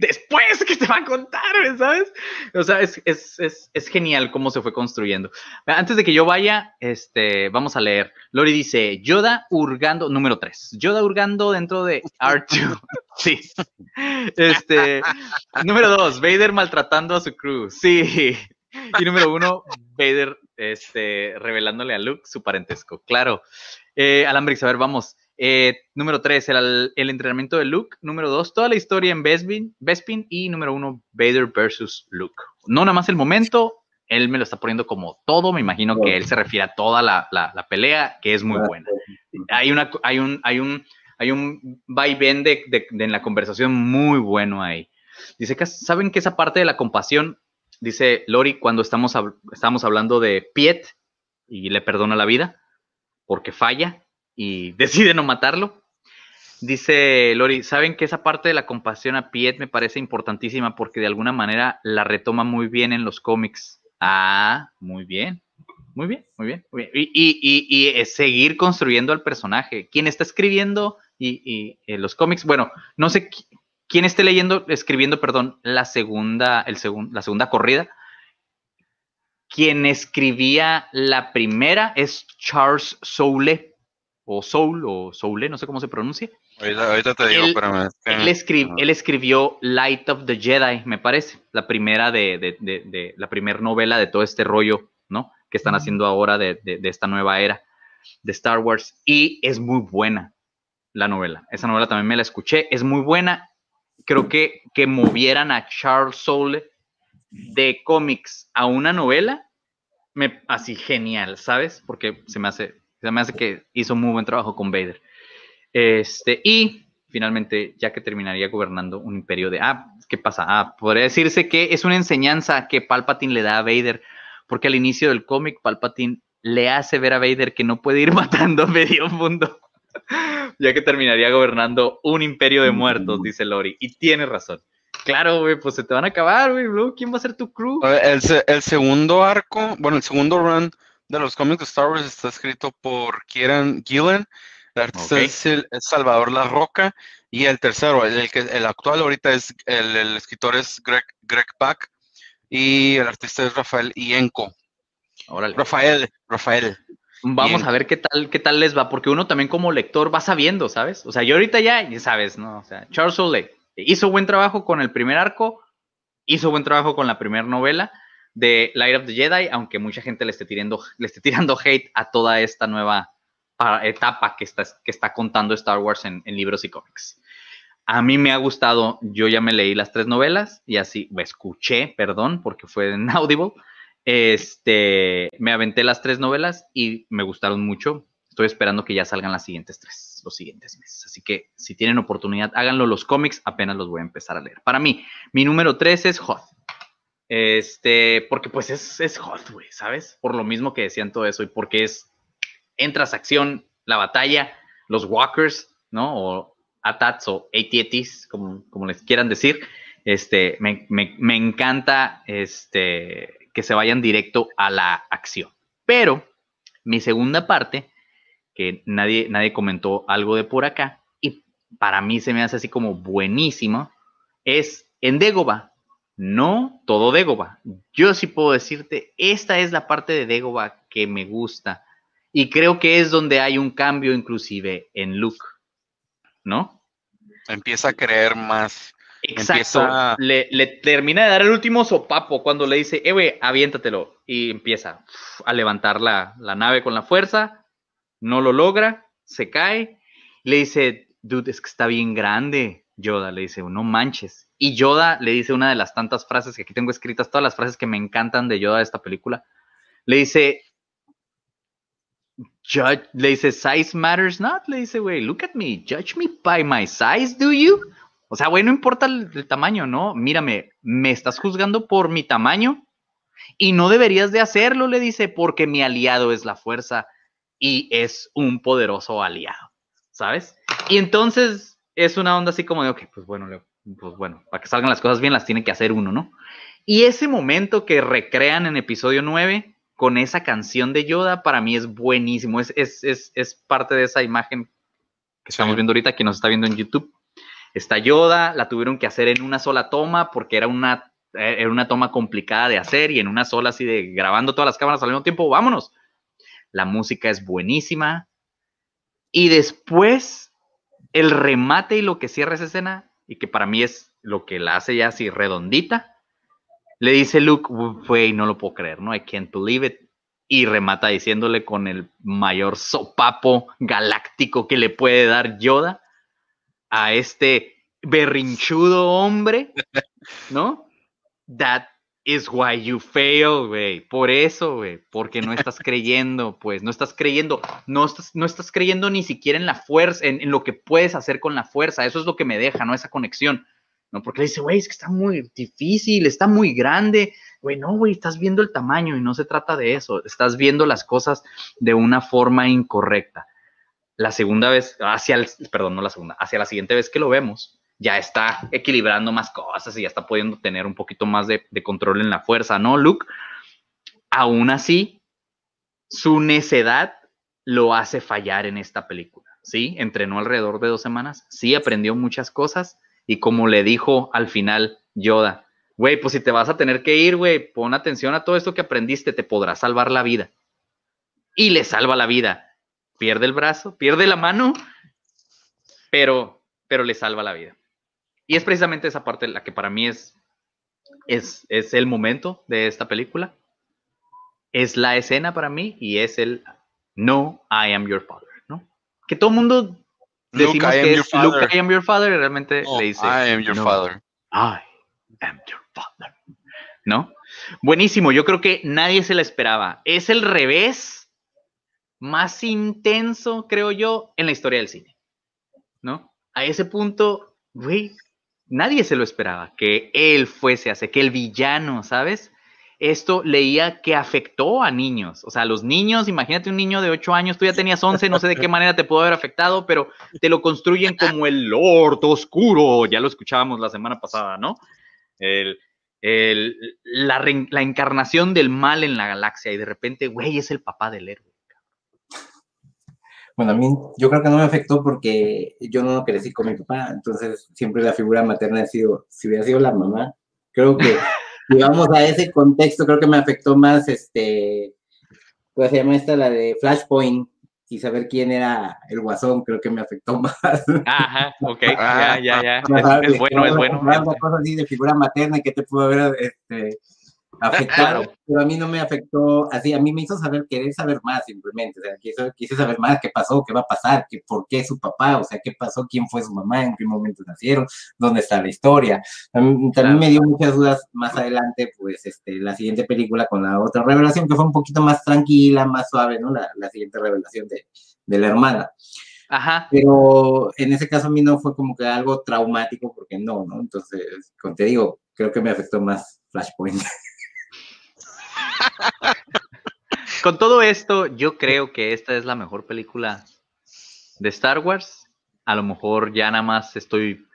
después que te va a contar, ¿sabes? O sea, es, es, es, es, genial cómo se fue construyendo. Antes de que yo vaya, este, vamos a leer. Lori dice, Yoda hurgando, número 3, Yoda hurgando dentro de [LAUGHS] R2. [LAUGHS] sí. Este, número 2, Vader maltratando a su crew. Sí. Y número 1, Vader este, revelándole a Luke su parentesco. Claro. Eh, Alambrix, a ver, vamos. Eh, número 3, el, el, entrenamiento de Luke. Número 2, toda la historia en Bespin. Bespin. Y número 1, Vader versus Luke. No nada más el momento, él me lo está poniendo como todo. Me imagino que él se refiere a toda la, la, la pelea, que es muy buena. Hay, una, hay un, hay un, hay un vaivén de, de, de, en la conversación muy bueno ahí. Dice que saben que esa parte de la compasión, dice Lori, cuando estamos, estamos hablando de Piet y le perdona la vida porque falla y [LAUGHS] decide no matarlo. Dice Lori, ¿saben que esa parte de la compasión a Piet me parece importantísima porque de alguna manera la retoma muy bien en los cómics? Ah, muy bien, muy bien, muy bien. Muy bien. Y, y, y, y, seguir construyendo al personaje. ¿Quién está escribiendo y, los cómics? Bueno, no sé quién esté leyendo, escribiendo, perdón, la segunda, el segun, la segunda corrida. Quien escribía la primera es Charles Soule o Soul, o Soule, no sé cómo se pronuncia. Ahorita, ahorita te digo, él, espérame. Él, escri él, escribió Light of the Jedi, me parece, la primera de, de, de, de la primera novela de todo este rollo, ¿no? Que están haciendo ahora de, esta nueva era de Star Wars. Y es muy buena la novela. Esa novela también me la escuché, es muy buena. Creo que que movieran a Charles Soule de cómics a una novela, me, así genial, ¿sabes? Porque se me hace se me hace que hizo muy buen trabajo con Vader. Este, y finalmente, ya que terminaría gobernando un imperio de... Ah, ¿qué pasa? Ah, podría decirse que es una enseñanza que Palpatine le da a Vader, porque al inicio del cómic Palpatine le hace ver a Vader que no puede ir [LAUGHS] matando a medio mundo, ya que terminaría gobernando un imperio de muertos, dice Lori. Y tiene razón. Claro, güey, pues se te van a acabar, güey, ¿Quién va a ser tu crew? El, el segundo arco, bueno, el segundo run de los cómics de Star Wars está escrito por Kieran Gillen, el artista okay. es, el, es, Salvador La Roca, y el tercero, el, el, el actual ahorita es, el, escritor es Greg, Greg y el artista es Rafael Ienco. Órale. Rafael, Rafael. Vamos a ver qué tal, qué tal les va, porque uno también como lector va sabiendo, ¿sabes? O sea, yo ahorita ya, ya sabes, ¿no? O sea, Charles Soule hizo buen trabajo con el primer arco, hizo buen trabajo con la primera novela, de Light of the Jedi, aunque mucha gente le esté tirando, le esté tirando hate a toda esta nueva etapa que está, que está contando Star Wars en, libros y cómics. A mí me ha gustado, yo ya me leí las tres novelas y así, escuché, perdón, porque fue en [LAUGHS] Audible, este, me aventé las tres novelas y me gustaron mucho. Estoy esperando que ya salgan las siguientes tres, los siguientes meses. Así que si tienen oportunidad, háganlo. Los cómics apenas los voy a empezar a leer. Para mí, mi número tres es Hoth. Este, porque pues es, es hot, güey, ¿sabes? Por lo mismo que decían todo eso y porque es, entras acción, la batalla, los walkers, ¿no? O ATATs o ATATs, como, como les quieran decir. Este, me, me, me encanta este, que se vayan directo a la acción. Pero mi segunda parte, que nadie, nadie comentó algo de por acá, y para mí se me hace así como buenísimo, es en Dagobah. No todo Dagobah. Yo sí puedo decirte, esta es la parte de Dagobah que me gusta. Y creo que es donde hay un cambio inclusive en Luke. ¿No? Empieza a creer más. Exacto. Empieza- Le, le termina de dar el último sopapo cuando le dice, eh, güey, aviéntatelo. Y empieza a levantar la, la nave con la fuerza. No lo logra, se cae. Le dice, dude, es que está bien grande. Yoda le dice, no manches. Y Yoda le dice una de las tantas frases que aquí tengo escritas, todas las frases que me encantan de Yoda de esta película. Le dice, Judge, le dice, size matters not. Le dice, güey, look at me, judge me by my size, do you? O sea, güey, no importa el, el tamaño, ¿no? Mírame, me estás juzgando por mi tamaño y no deberías de hacerlo, le dice, porque mi aliado es la fuerza y es un poderoso aliado, ¿sabes? Y entonces es una onda así como de, ok, pues bueno, le- pues bueno, para que salgan las cosas bien las tiene que hacer uno, ¿no? Y ese momento que recrean en episodio 9 con esa canción de Yoda, para mí es buenísimo, es, es, es, es parte de esa imagen que estamos Sí. viendo ahorita, que nos está viendo en YouTube. Está Yoda, la tuvieron que hacer en una sola toma porque era una, eh, era una toma complicada de hacer y en una sola así de grabando todas las cámaras al mismo tiempo, vámonos. La música es buenísima. Y después el remate y lo que cierra esa escena, y que para mí es lo que la hace ya así redondita, le dice Luke, güey, no lo puedo creer, ¿no? I can't believe it. Y remata diciéndole con el mayor sopapo galáctico que le puede dar Yoda a este berrinchudo hombre, ¿no? That is why you fail, güey. Por eso, güey. Porque no estás creyendo, pues. No estás creyendo. No estás, no estás creyendo ni siquiera en la fuerza, en, en lo que puedes hacer con la fuerza. Eso es lo que me deja, ¿no? Esa conexión. ¿No? Porque le dice, güey, es que está muy difícil, está muy grande. Güey, no, güey, estás viendo el tamaño y no se trata de eso. Estás viendo las cosas de una forma incorrecta. La segunda vez, hacia el, perdón, no la segunda, hacia la siguiente vez que lo vemos, ya está equilibrando más cosas y ya está pudiendo tener un poquito más de, de control en la fuerza, ¿no, Luke? Aún así, su necedad lo hace fallar en esta película, ¿sí? Entrenó alrededor de dos semanas, sí aprendió muchas cosas y como le dijo al final Yoda, güey, pues si te vas a tener que ir, güey, pon atención a todo esto que aprendiste, te podrá salvar la vida. Y le salva la vida. Pierde el brazo, pierde la mano, pero, pero le salva la vida. Y es precisamente esa parte la que para mí es, es, es el momento de esta película. Es la escena para mí y es el No, I am your father, ¿no? Que todo el mundo Luke, decimos am que es Luke. I am your father, y realmente No, le dice I am your "No, father. I am your father. ¿No? Buenísimo, yo creo que nadie se la esperaba. Es el revés más intenso, creo yo, en la historia del cine. ¿No? A ese punto, güey, nadie se lo esperaba, que él fuese ser, que el villano, ¿sabes? Esto leía que afectó a niños. O sea, los niños, imagínate un niño de 8 años, tú ya tenías 11, no sé de qué manera te pudo haber afectado, pero te lo construyen como el Lord Oscuro. Ya lo escuchábamos la semana pasada, ¿no? El, el- la, la encarnación del mal en la galaxia y de repente, güey, es el papá del héroe. Bueno, a mí yo creo que no me afectó porque yo no crecí con mi papá, entonces siempre la figura materna ha sido, si hubiera sido la mamá, creo que [LAUGHS] si vamos a ese contexto, creo que me afectó más, este, ¿cómo se llama esta? La de Flashpoint y saber quién era el guasón, creo que me afectó [LAUGHS] más. Ajá, ok, Ah, ya, ya, ya. Ajá, Es, es bueno, es bueno. Hablando de cosas así de figura materna que te pudo haber este, afectado, Claro. pero a mí no me afectó así, a mí me hizo saber, querer saber más simplemente, o sea, quise, quise saber más qué pasó, qué va a pasar, qué, por qué su papá, o sea, qué pasó, quién fue su mamá, en qué momento nacieron, dónde está la historia. También, también Claro. me dio muchas dudas más adelante, pues, este, la siguiente película con la otra revelación que fue un poquito más tranquila, más suave, ¿no? La, la siguiente revelación de, de la hermana Ajá, pero en ese caso a mí no fue como que algo traumático, porque no, ¿no? Entonces, como te digo, creo que me afectó más Flashpoint. [LAUGHS] Con todo esto, yo creo que esta es la mejor película de Star Wars. A lo mejor ya nada más estoy.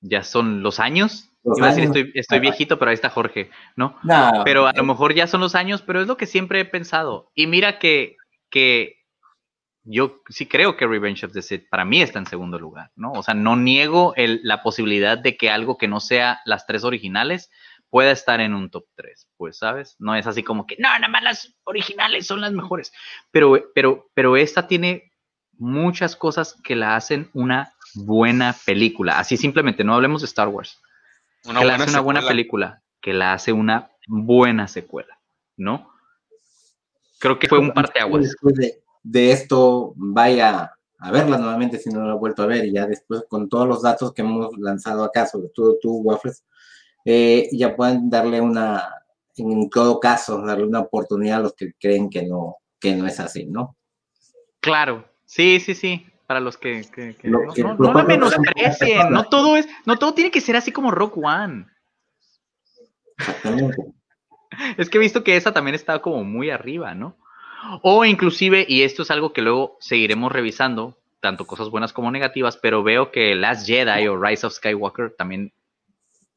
Ya son los años Los Iba a decir, estoy, viejito, pero ahí está Jorge, ¿no? No, Pero a lo mejor ya son los años, pero es lo que siempre he pensado. Y mira que, que yo sí creo que Revenge of the Sith para mí está en segundo lugar, ¿no? O sea, no niego el- la posibilidad de que algo que no sea las tres originales pueda estar en un top 3, pues, ¿sabes? No es así como que, no, nada más las originales son las mejores. Pero, pero, pero esta tiene muchas cosas que la hacen una buena película. Así simplemente, no hablemos de Star Wars Una que la buena hace una buena película, que la hace una buena secuela, ¿no? Creo que fue un parteaguas. Después de, de esto, vaya a verla nuevamente si no lo he vuelto a ver. Y ya después, con todos los datos que hemos lanzado acá, sobre todo tú, Waffles, eh, ya pueden darle una, en todo caso, darle una oportunidad a los que creen que no, que no es así, ¿no? Claro, sí, sí, sí. Para los que, que- que Lo no, que- no- no la cual- menosprecien, no todo es, no todo tiene que ser así como Rock One. Exactamente. [LAUGHS] Es que he visto que esa también está como muy arriba, ¿no? O inclusive, y esto es algo que luego seguiremos revisando, tanto cosas buenas como negativas, pero veo que Last Jedi o Rise of Skywalker también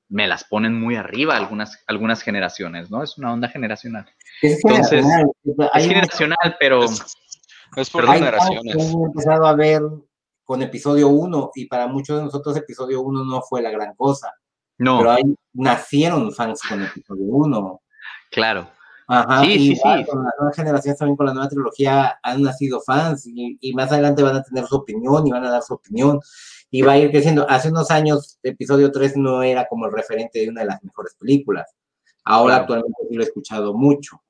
me las ponen muy arriba algunas, algunas generaciones, ¿no? Es una onda generacional. Es Entonces, generacional. Es generacional, pero Es, es por hay generaciones. hemos empezado a ver con episodio 1 y para muchos de nosotros episodio 1 no fue la gran cosa, no, pero hay, nacieron fans con episodio 1. claro. Ajá, Sí, sí, igual sí. Con las nuevas generaciones también con la nueva trilogía han nacido fans y, y más adelante van a tener su opinión y van a dar su opinión y va a ir creciendo. Hace unos años, episodio 3 no era como el referente de una de las mejores películas. Ahora Claro. actualmente sí lo he escuchado mucho.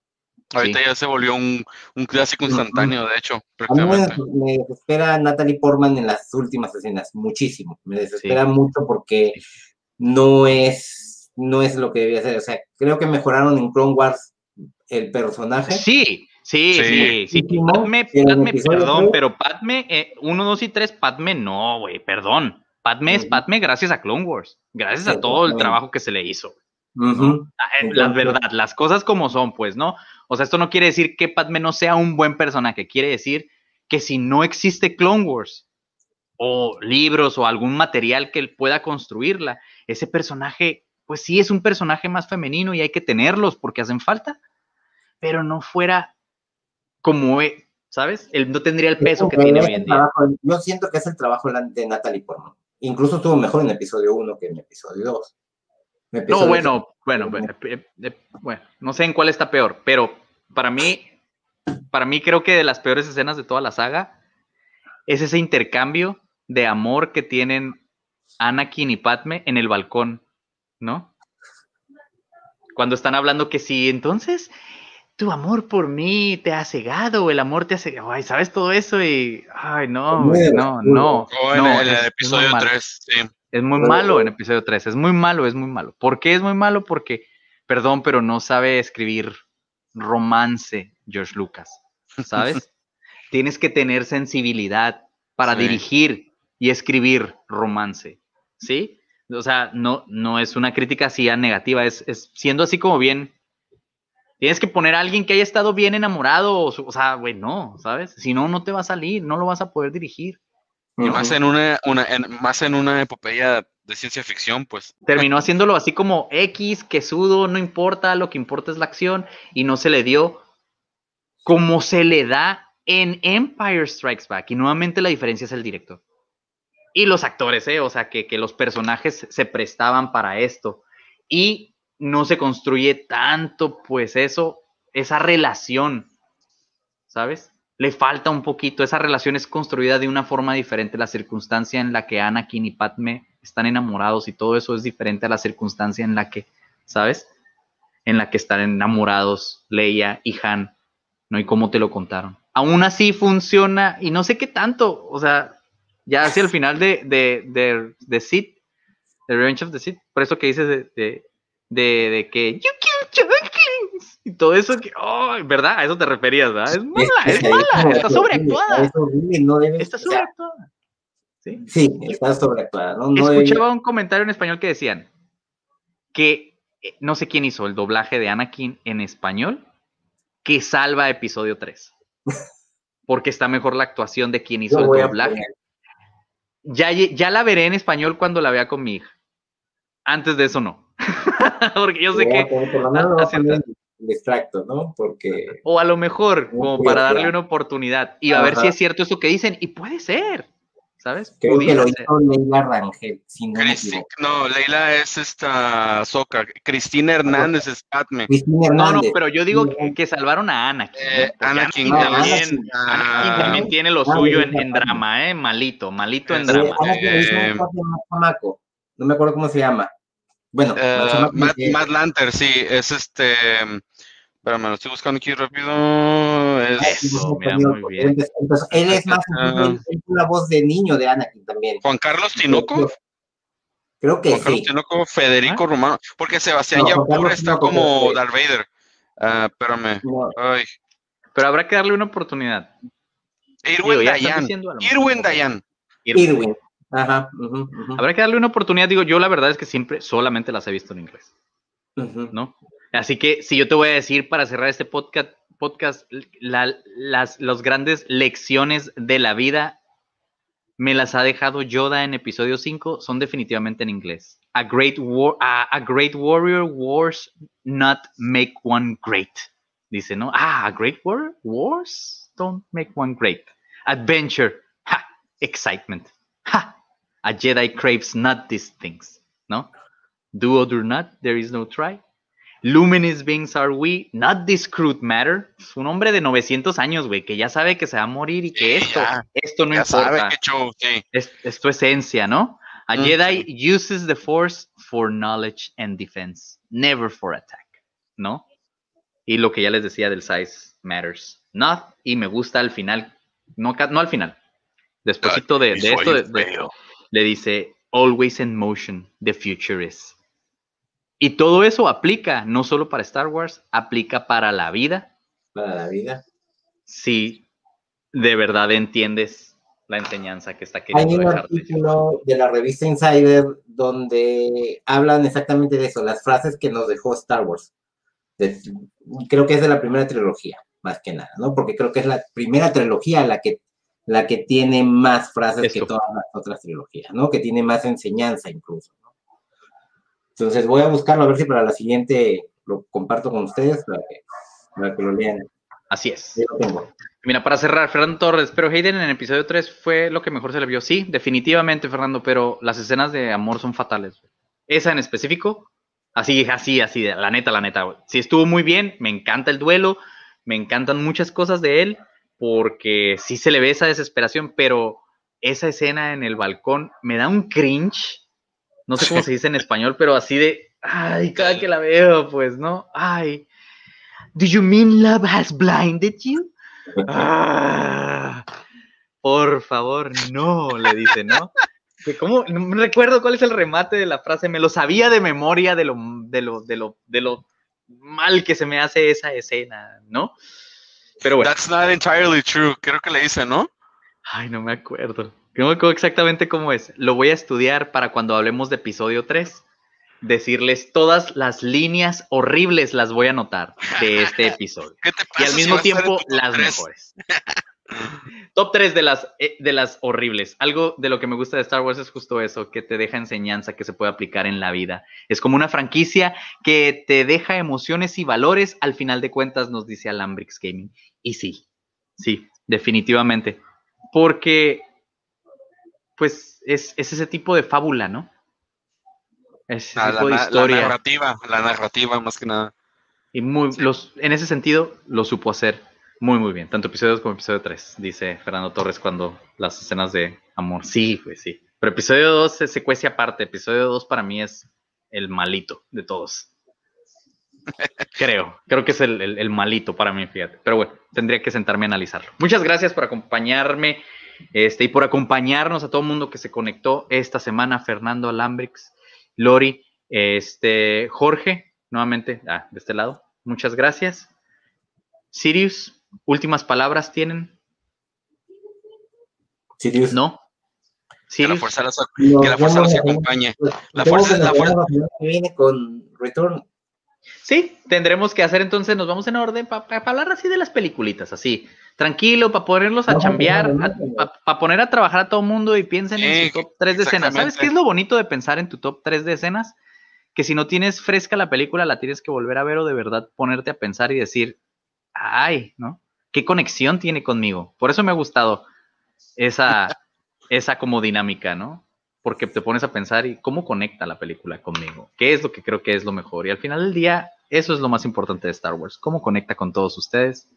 Ahorita Sí. ya se volvió un, un clásico instantáneo, de hecho, A mí me desespera Natalie Portman en las últimas escenas, muchísimo. Me desespera mucho porque no es, no es lo que debía ser. O sea, creo que mejoraron en Clone Wars el personaje. Sí, sí, sí, Sí. Padme, Padme, perdón, pero Padme, 1, 2 y 3, Padme no, güey, perdón. Padme es. Padme gracias a Clone Wars, gracias a todo el trabajo que se le hizo. Ah, eh, La verdad, las cosas como son, pues, ¿no? O sea, esto no quiere decir que Padme no sea un buen personaje, quiere decir que si no existe Clone Wars o libros o algún material que él pueda construirla, ese personaje, pues sí es un personaje más femenino y hay que tenerlos porque hacen falta, pero no fuera como, ¿sabes? Él no tendría el peso que tiene hoy en día. yo siento que es el trabajo de Natalie Portman. Incluso estuvo mejor en episodio 1 que en episodio 2. No, bueno, bueno, bueno, eh, eh, bueno, no sé en cuál está peor, pero para mí, para mí creo que de las peores escenas de toda la saga es ese intercambio de amor que tienen Anakin y Padme en el balcón, ¿no? Cuando están hablando que sí, entonces tu amor por mí te ha cegado, el amor te ha cegado, ay, ¿sabes todo eso? Y, ay, no, güey, no, no. O en, no, el- en es- es episodio malo. 3, sí. Es muy malo en episodio 3, es muy malo, es muy malo. ¿Por qué es muy malo? Porque, perdón, pero no sabe escribir romance George Lucas, ¿sabes? [LAUGHS] Tienes que tener sensibilidad para Sí. dirigir y escribir romance, ¿sí? O sea, no, no es una crítica así a negativa, es, es siendo así como bien. Tienes que poner a alguien que haya estado bien enamorado, o, sea, güey, no, ¿sabes? Si no, no te va a salir, no lo vas a poder dirigir. Y más en una, una en- más en una epopeya de ciencia ficción, pues. terminó haciéndolo así como X, que sudo, no importa, lo que importa es la acción, y no se le dio como se le da en Empire Strikes Back. Y nuevamente la diferencia es el director. Y los actores, ¿eh? O sea, que, que los personajes se prestaban para esto. Y no se construye tanto, pues eso, esa relación, ¿sabes? Le falta un poquito, esa relación es construida de una forma diferente, la circunstancia en la que Anakin y Padme están enamorados y todo eso es diferente a la circunstancia en la que, ¿sabes? En la que están enamorados Leia y Han, ¿no? Y cómo te lo contaron. Aún así funciona y no sé qué tanto, o sea, ya hacia el final de, de, de, de Sith, de Revenge of the Sith, por eso que dices de, de, de que you kill y todo eso que, oh, ¿verdad? A eso te referías, ¿verdad? Es mala, es mala, está sobreactuada, Es horrible, no debe está sobreactuada. ¿Sí? Sí, está sobreactuada. No, no debe- Escuchaba un comentario en español que decían que eh, no sé quién hizo el doblaje de Anakin en español que salva episodio 3. [LAUGHS] Porque está mejor la actuación de quien hizo el doblaje. Ya, ya la veré en español cuando la vea con mi hija. Antes de eso no. [LAUGHS] Porque yo sé que... el extracto, ¿no? Porque O a lo mejor, como para darle una oportunidad y a ver si es cierto eso que dicen. Y puede ser, ¿sabes? creo que Pudiera lo ser. hizo Leila Rangel, si no Cristi- Leila es esta Soca. Cristina Hernández es Padme. Cristina No, no, pero yo digo que, que salvaron a Anakin. Eh. Porque Anakin también. Ah, Anakin también tiene lo Ah, suyo en, drama, ¿eh? Malito, malito en Es- drama. Eh, Eh. No me acuerdo cómo se llama. Bueno, Eh, Matt, que- Matt Lanter, sí, es este. Espérame, lo estoy buscando aquí rápido. Es Eso, mira, muy bien. Entonces, él es más Ah. él es la voz de niño de Anakin también. Juan Carlos Tinoco. Creo que Juan Carlos sí. Tinoco, Federico Romano. Porque Sebastián No, Yapur Carlos está Tinoco, como que- Darth Vader. Ah, espérame. No, Ay. Pero habrá que darle una oportunidad. Irwin Dayan. Irwin Dayan. Irwin. Ajá. Habrá que darle una oportunidad. Digo, yo la verdad es que siempre solamente las he visto en inglés. ¿no? Así que si yo te voy a decir para cerrar este podcast, podcast la- las los grandes lecciones de la vida me las ha dejado Yoda en episodio 5, son definitivamente en inglés. A great, war, a, a great warrior wars not make one great. Dice, ¿no? Ah, a great warrior wars don't make one great. Adventure, ha, excitement, ha. A Jedi craves not these things, ¿no? Do or do not, there is no try. Luminous beings are we, not this crude matter. Es un hombre de 900 años, güey, que ya sabe que se va a morir y que Sí, esto, ya. esto no ya importa sabe show, sí. es, es tu esencia, ¿no? A Mm, Jedi uses the Force for knowledge and defense, never for attack, ¿no? Y lo que ya les decía del size matters not, y me gusta al final, no, no al final, despuésito de, de esto, de- de- le dice, always in motion, the future is. Y todo eso aplica no solo para Star Wars, aplica para la vida, Para la vida. si de verdad entiendes la enseñanza que está Hay queriendo un dejarte. artículo de la revista Insider donde hablan exactamente de eso, las frases que nos dejó Star Wars. De- creo que es de la primera trilogía, más que nada, ¿no? Porque creo que es la primera trilogía la que, la que tiene más frases que todas las otras trilogías, ¿no? Que tiene más enseñanza incluso. ¿no? Entonces voy a buscarlo a ver si para la siguiente lo comparto con ustedes para que, para que lo lean. Así es. Yo lo tengo. Mira, para cerrar, Fernando Torres, pero Hayden en el episodio 3 fue lo que mejor se le vio. Sí, definitivamente, Fernando, pero las escenas de amor son fatales. Esa en específico, así, así, así, la neta, la neta. Sí, estuvo muy bien, me encanta el duelo, me encantan muchas cosas de él, porque sí se le ve esa desesperación, pero esa escena en el balcón me da un cringe. No sé cómo se dice en [LAUGHS] español, pero así de, ay, cada que la veo, pues, ¿no? Ay. Do you mean love has blinded you? Ah, por favor, no, le dice, ¿no? Que ¿Cómo? No me recuerdo cuál es el remate de la frase, me lo sabía de memoria de lo, de lo, de lo, de lo mal que se me hace esa escena, ¿no? Pero bueno, That's not entirely true. Creo que le dice, ¿no? ay, no me acuerdo. No me acuerdo exactamente cómo es. Lo voy a estudiar para cuando hablemos de episodio 3. Decirles todas las líneas horribles las voy a anotar de este [LAUGHS] episodio. ¿Qué te y pasa al si mismo tiempo las mejores. [LAUGHS] Top 3 de las, eh, de las horribles. Algo de lo que me gusta de Star Wars es justo eso, que te deja enseñanza que se puede aplicar en la vida. Es como una franquicia que te deja emociones y valores. Al final de cuentas, nos dice Alambrix Gaming. Y sí, sí, definitivamente. Porque, pues, es, es ese tipo de fábula, ¿no? Es ese Ah, la, tipo de na- la historia. narrativa, la narrativa más que nada. Y muy, los, en ese sentido lo supo hacer muy, muy bien. Tanto episodio 2 como episodio 3, dice Fernando Torres cuando las escenas de amor. Sí, pues sí. Pero episodio 2 es secuencia aparte. Episodio 2 para mí es el malito de todos. [LAUGHS] Creo, creo que es el, el- el malito para mí, fíjate. Pero bueno, tendría que sentarme a analizarlo. Muchas gracias por acompañarme este, y por acompañarnos a todo el mundo que se conectó esta semana. Fernando Alambrix, Lori, este, Jorge, nuevamente ah, de este lado. Muchas gracias. Sirius, últimas palabras tienen, Sirius. ¿no? Que la Sirius, fuerza los, que la fuerza los la- acompañe. La Supongo fuerza que es la fuerza. la que viene con Return. Sí, tendremos que hacer entonces, nos vamos en orden para hablar así de las peliculitas, así, tranquilo, para ponerlos a No, chambear, no, no, no. para poner a trabajar a todo mundo y piensen en su top 3 de escenas. ¿Sabes qué es lo bonito de pensar en tu top 3 de escenas? que si no tienes fresca la película, la tienes que volver a ver o de verdad ponerte a pensar y decir, ay, ¿no? ¿Qué conexión tiene conmigo? Por eso me ha gustado esa, [LAUGHS] esa como dinámica, ¿no? Porque te pones a pensar y cómo conecta la película conmigo, qué es lo que creo que es lo mejor. Y al final del día, eso es lo más importante de Star Wars, cómo conecta con todos ustedes.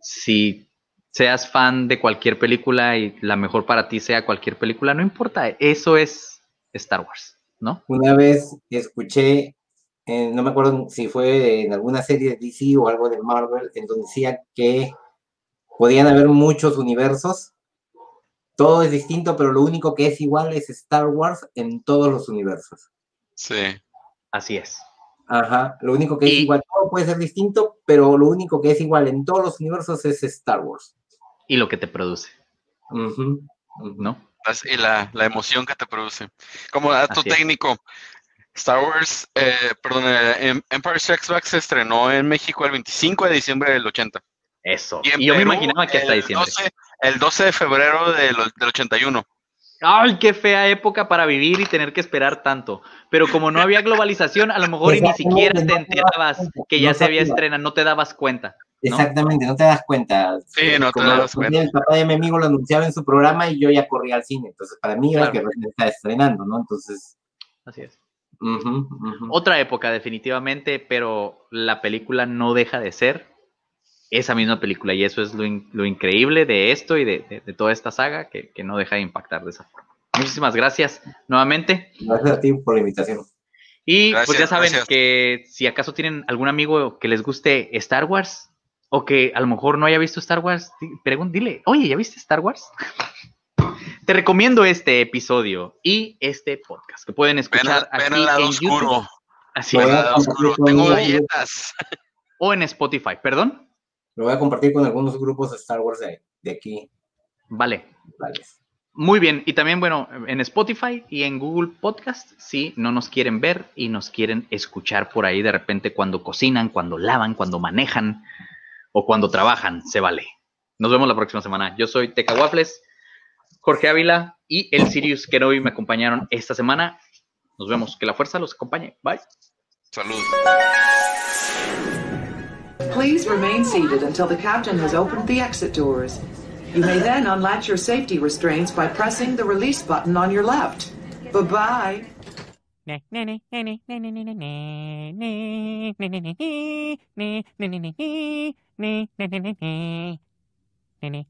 Si seas fan de cualquier película y la mejor para ti sea cualquier película, no importa, eso es Star Wars, ¿no? Una vez escuché, eh, no me acuerdo si fue en alguna serie de DC o algo de Marvel, en donde decía que podían haber muchos universos, todo es distinto, pero lo único que es igual es Star Wars en todos los universos. Sí. Así es. Ajá, lo único que es igual, todo puede ser distinto, pero lo único que es igual en todos los universos es Star Wars. Y lo que te produce, ujú. ¿no? Y la, la emoción que te produce. Como dato Así es. Star Wars, eh, perdón, eh, Em- Empire Strikes Back se estrenó en México el 25 de diciembre del 80. Eso. Y, yo me imaginaba que hasta diciembre. 12, el 12 de febrero del, del 81. Ay, qué fea época para vivir y tener que esperar tanto. Pero como no había globalización, a lo mejor y ni siquiera te enterabas que ya se había estrenado, no te dabas cuenta. ¿no? Exactamente, no te das cuenta. Sí, no te das cuenta. El papá de mi amigo lo anunciaba en su programa y yo ya corría al cine. Entonces, para mí era Claro. que recién estaba estrenando, ¿no? Entonces, Así es. Otra época, definitivamente, pero la película no deja de ser esa misma película. Y eso es lo, in- lo increíble de esto y de, de- de toda esta saga, que, que no deja de impactar de esa forma. Muchísimas gracias nuevamente. gracias a ti por la invitación. Y pues ya saben gracias. que si acaso tienen algún amigo que les guste Star Wars o que a lo mejor no haya visto Star Wars, dile, oye, ¿ya viste Star Wars? [LAUGHS] Te recomiendo este episodio y este podcast que pueden escuchar ven aquí al lado en oscuro. YouTube. Así Ven es. al lado oscuro. Tengo galletas. [LAUGHS] O en Spotify, perdón. Lo voy a compartir con algunos grupos de Star Wars de, de aquí. Vale. Vale. Muy bien. Y también, bueno, en Spotify y en Google Podcast, si no nos quieren ver y nos quieren escuchar por ahí de repente cuando cocinan, cuando lavan, cuando manejan o cuando trabajan, se vale. Nos vemos la próxima semana. Yo soy Teca Waffles, Jorge Ávila y el Sirius Kenobi me acompañaron esta semana. Nos vemos. Que la fuerza los acompañe. Bye. Salud. Please remain seated until the captain has opened the exit doors. You may then unlatch your safety restraints by pressing the release button on your left. Bye bye. Nene.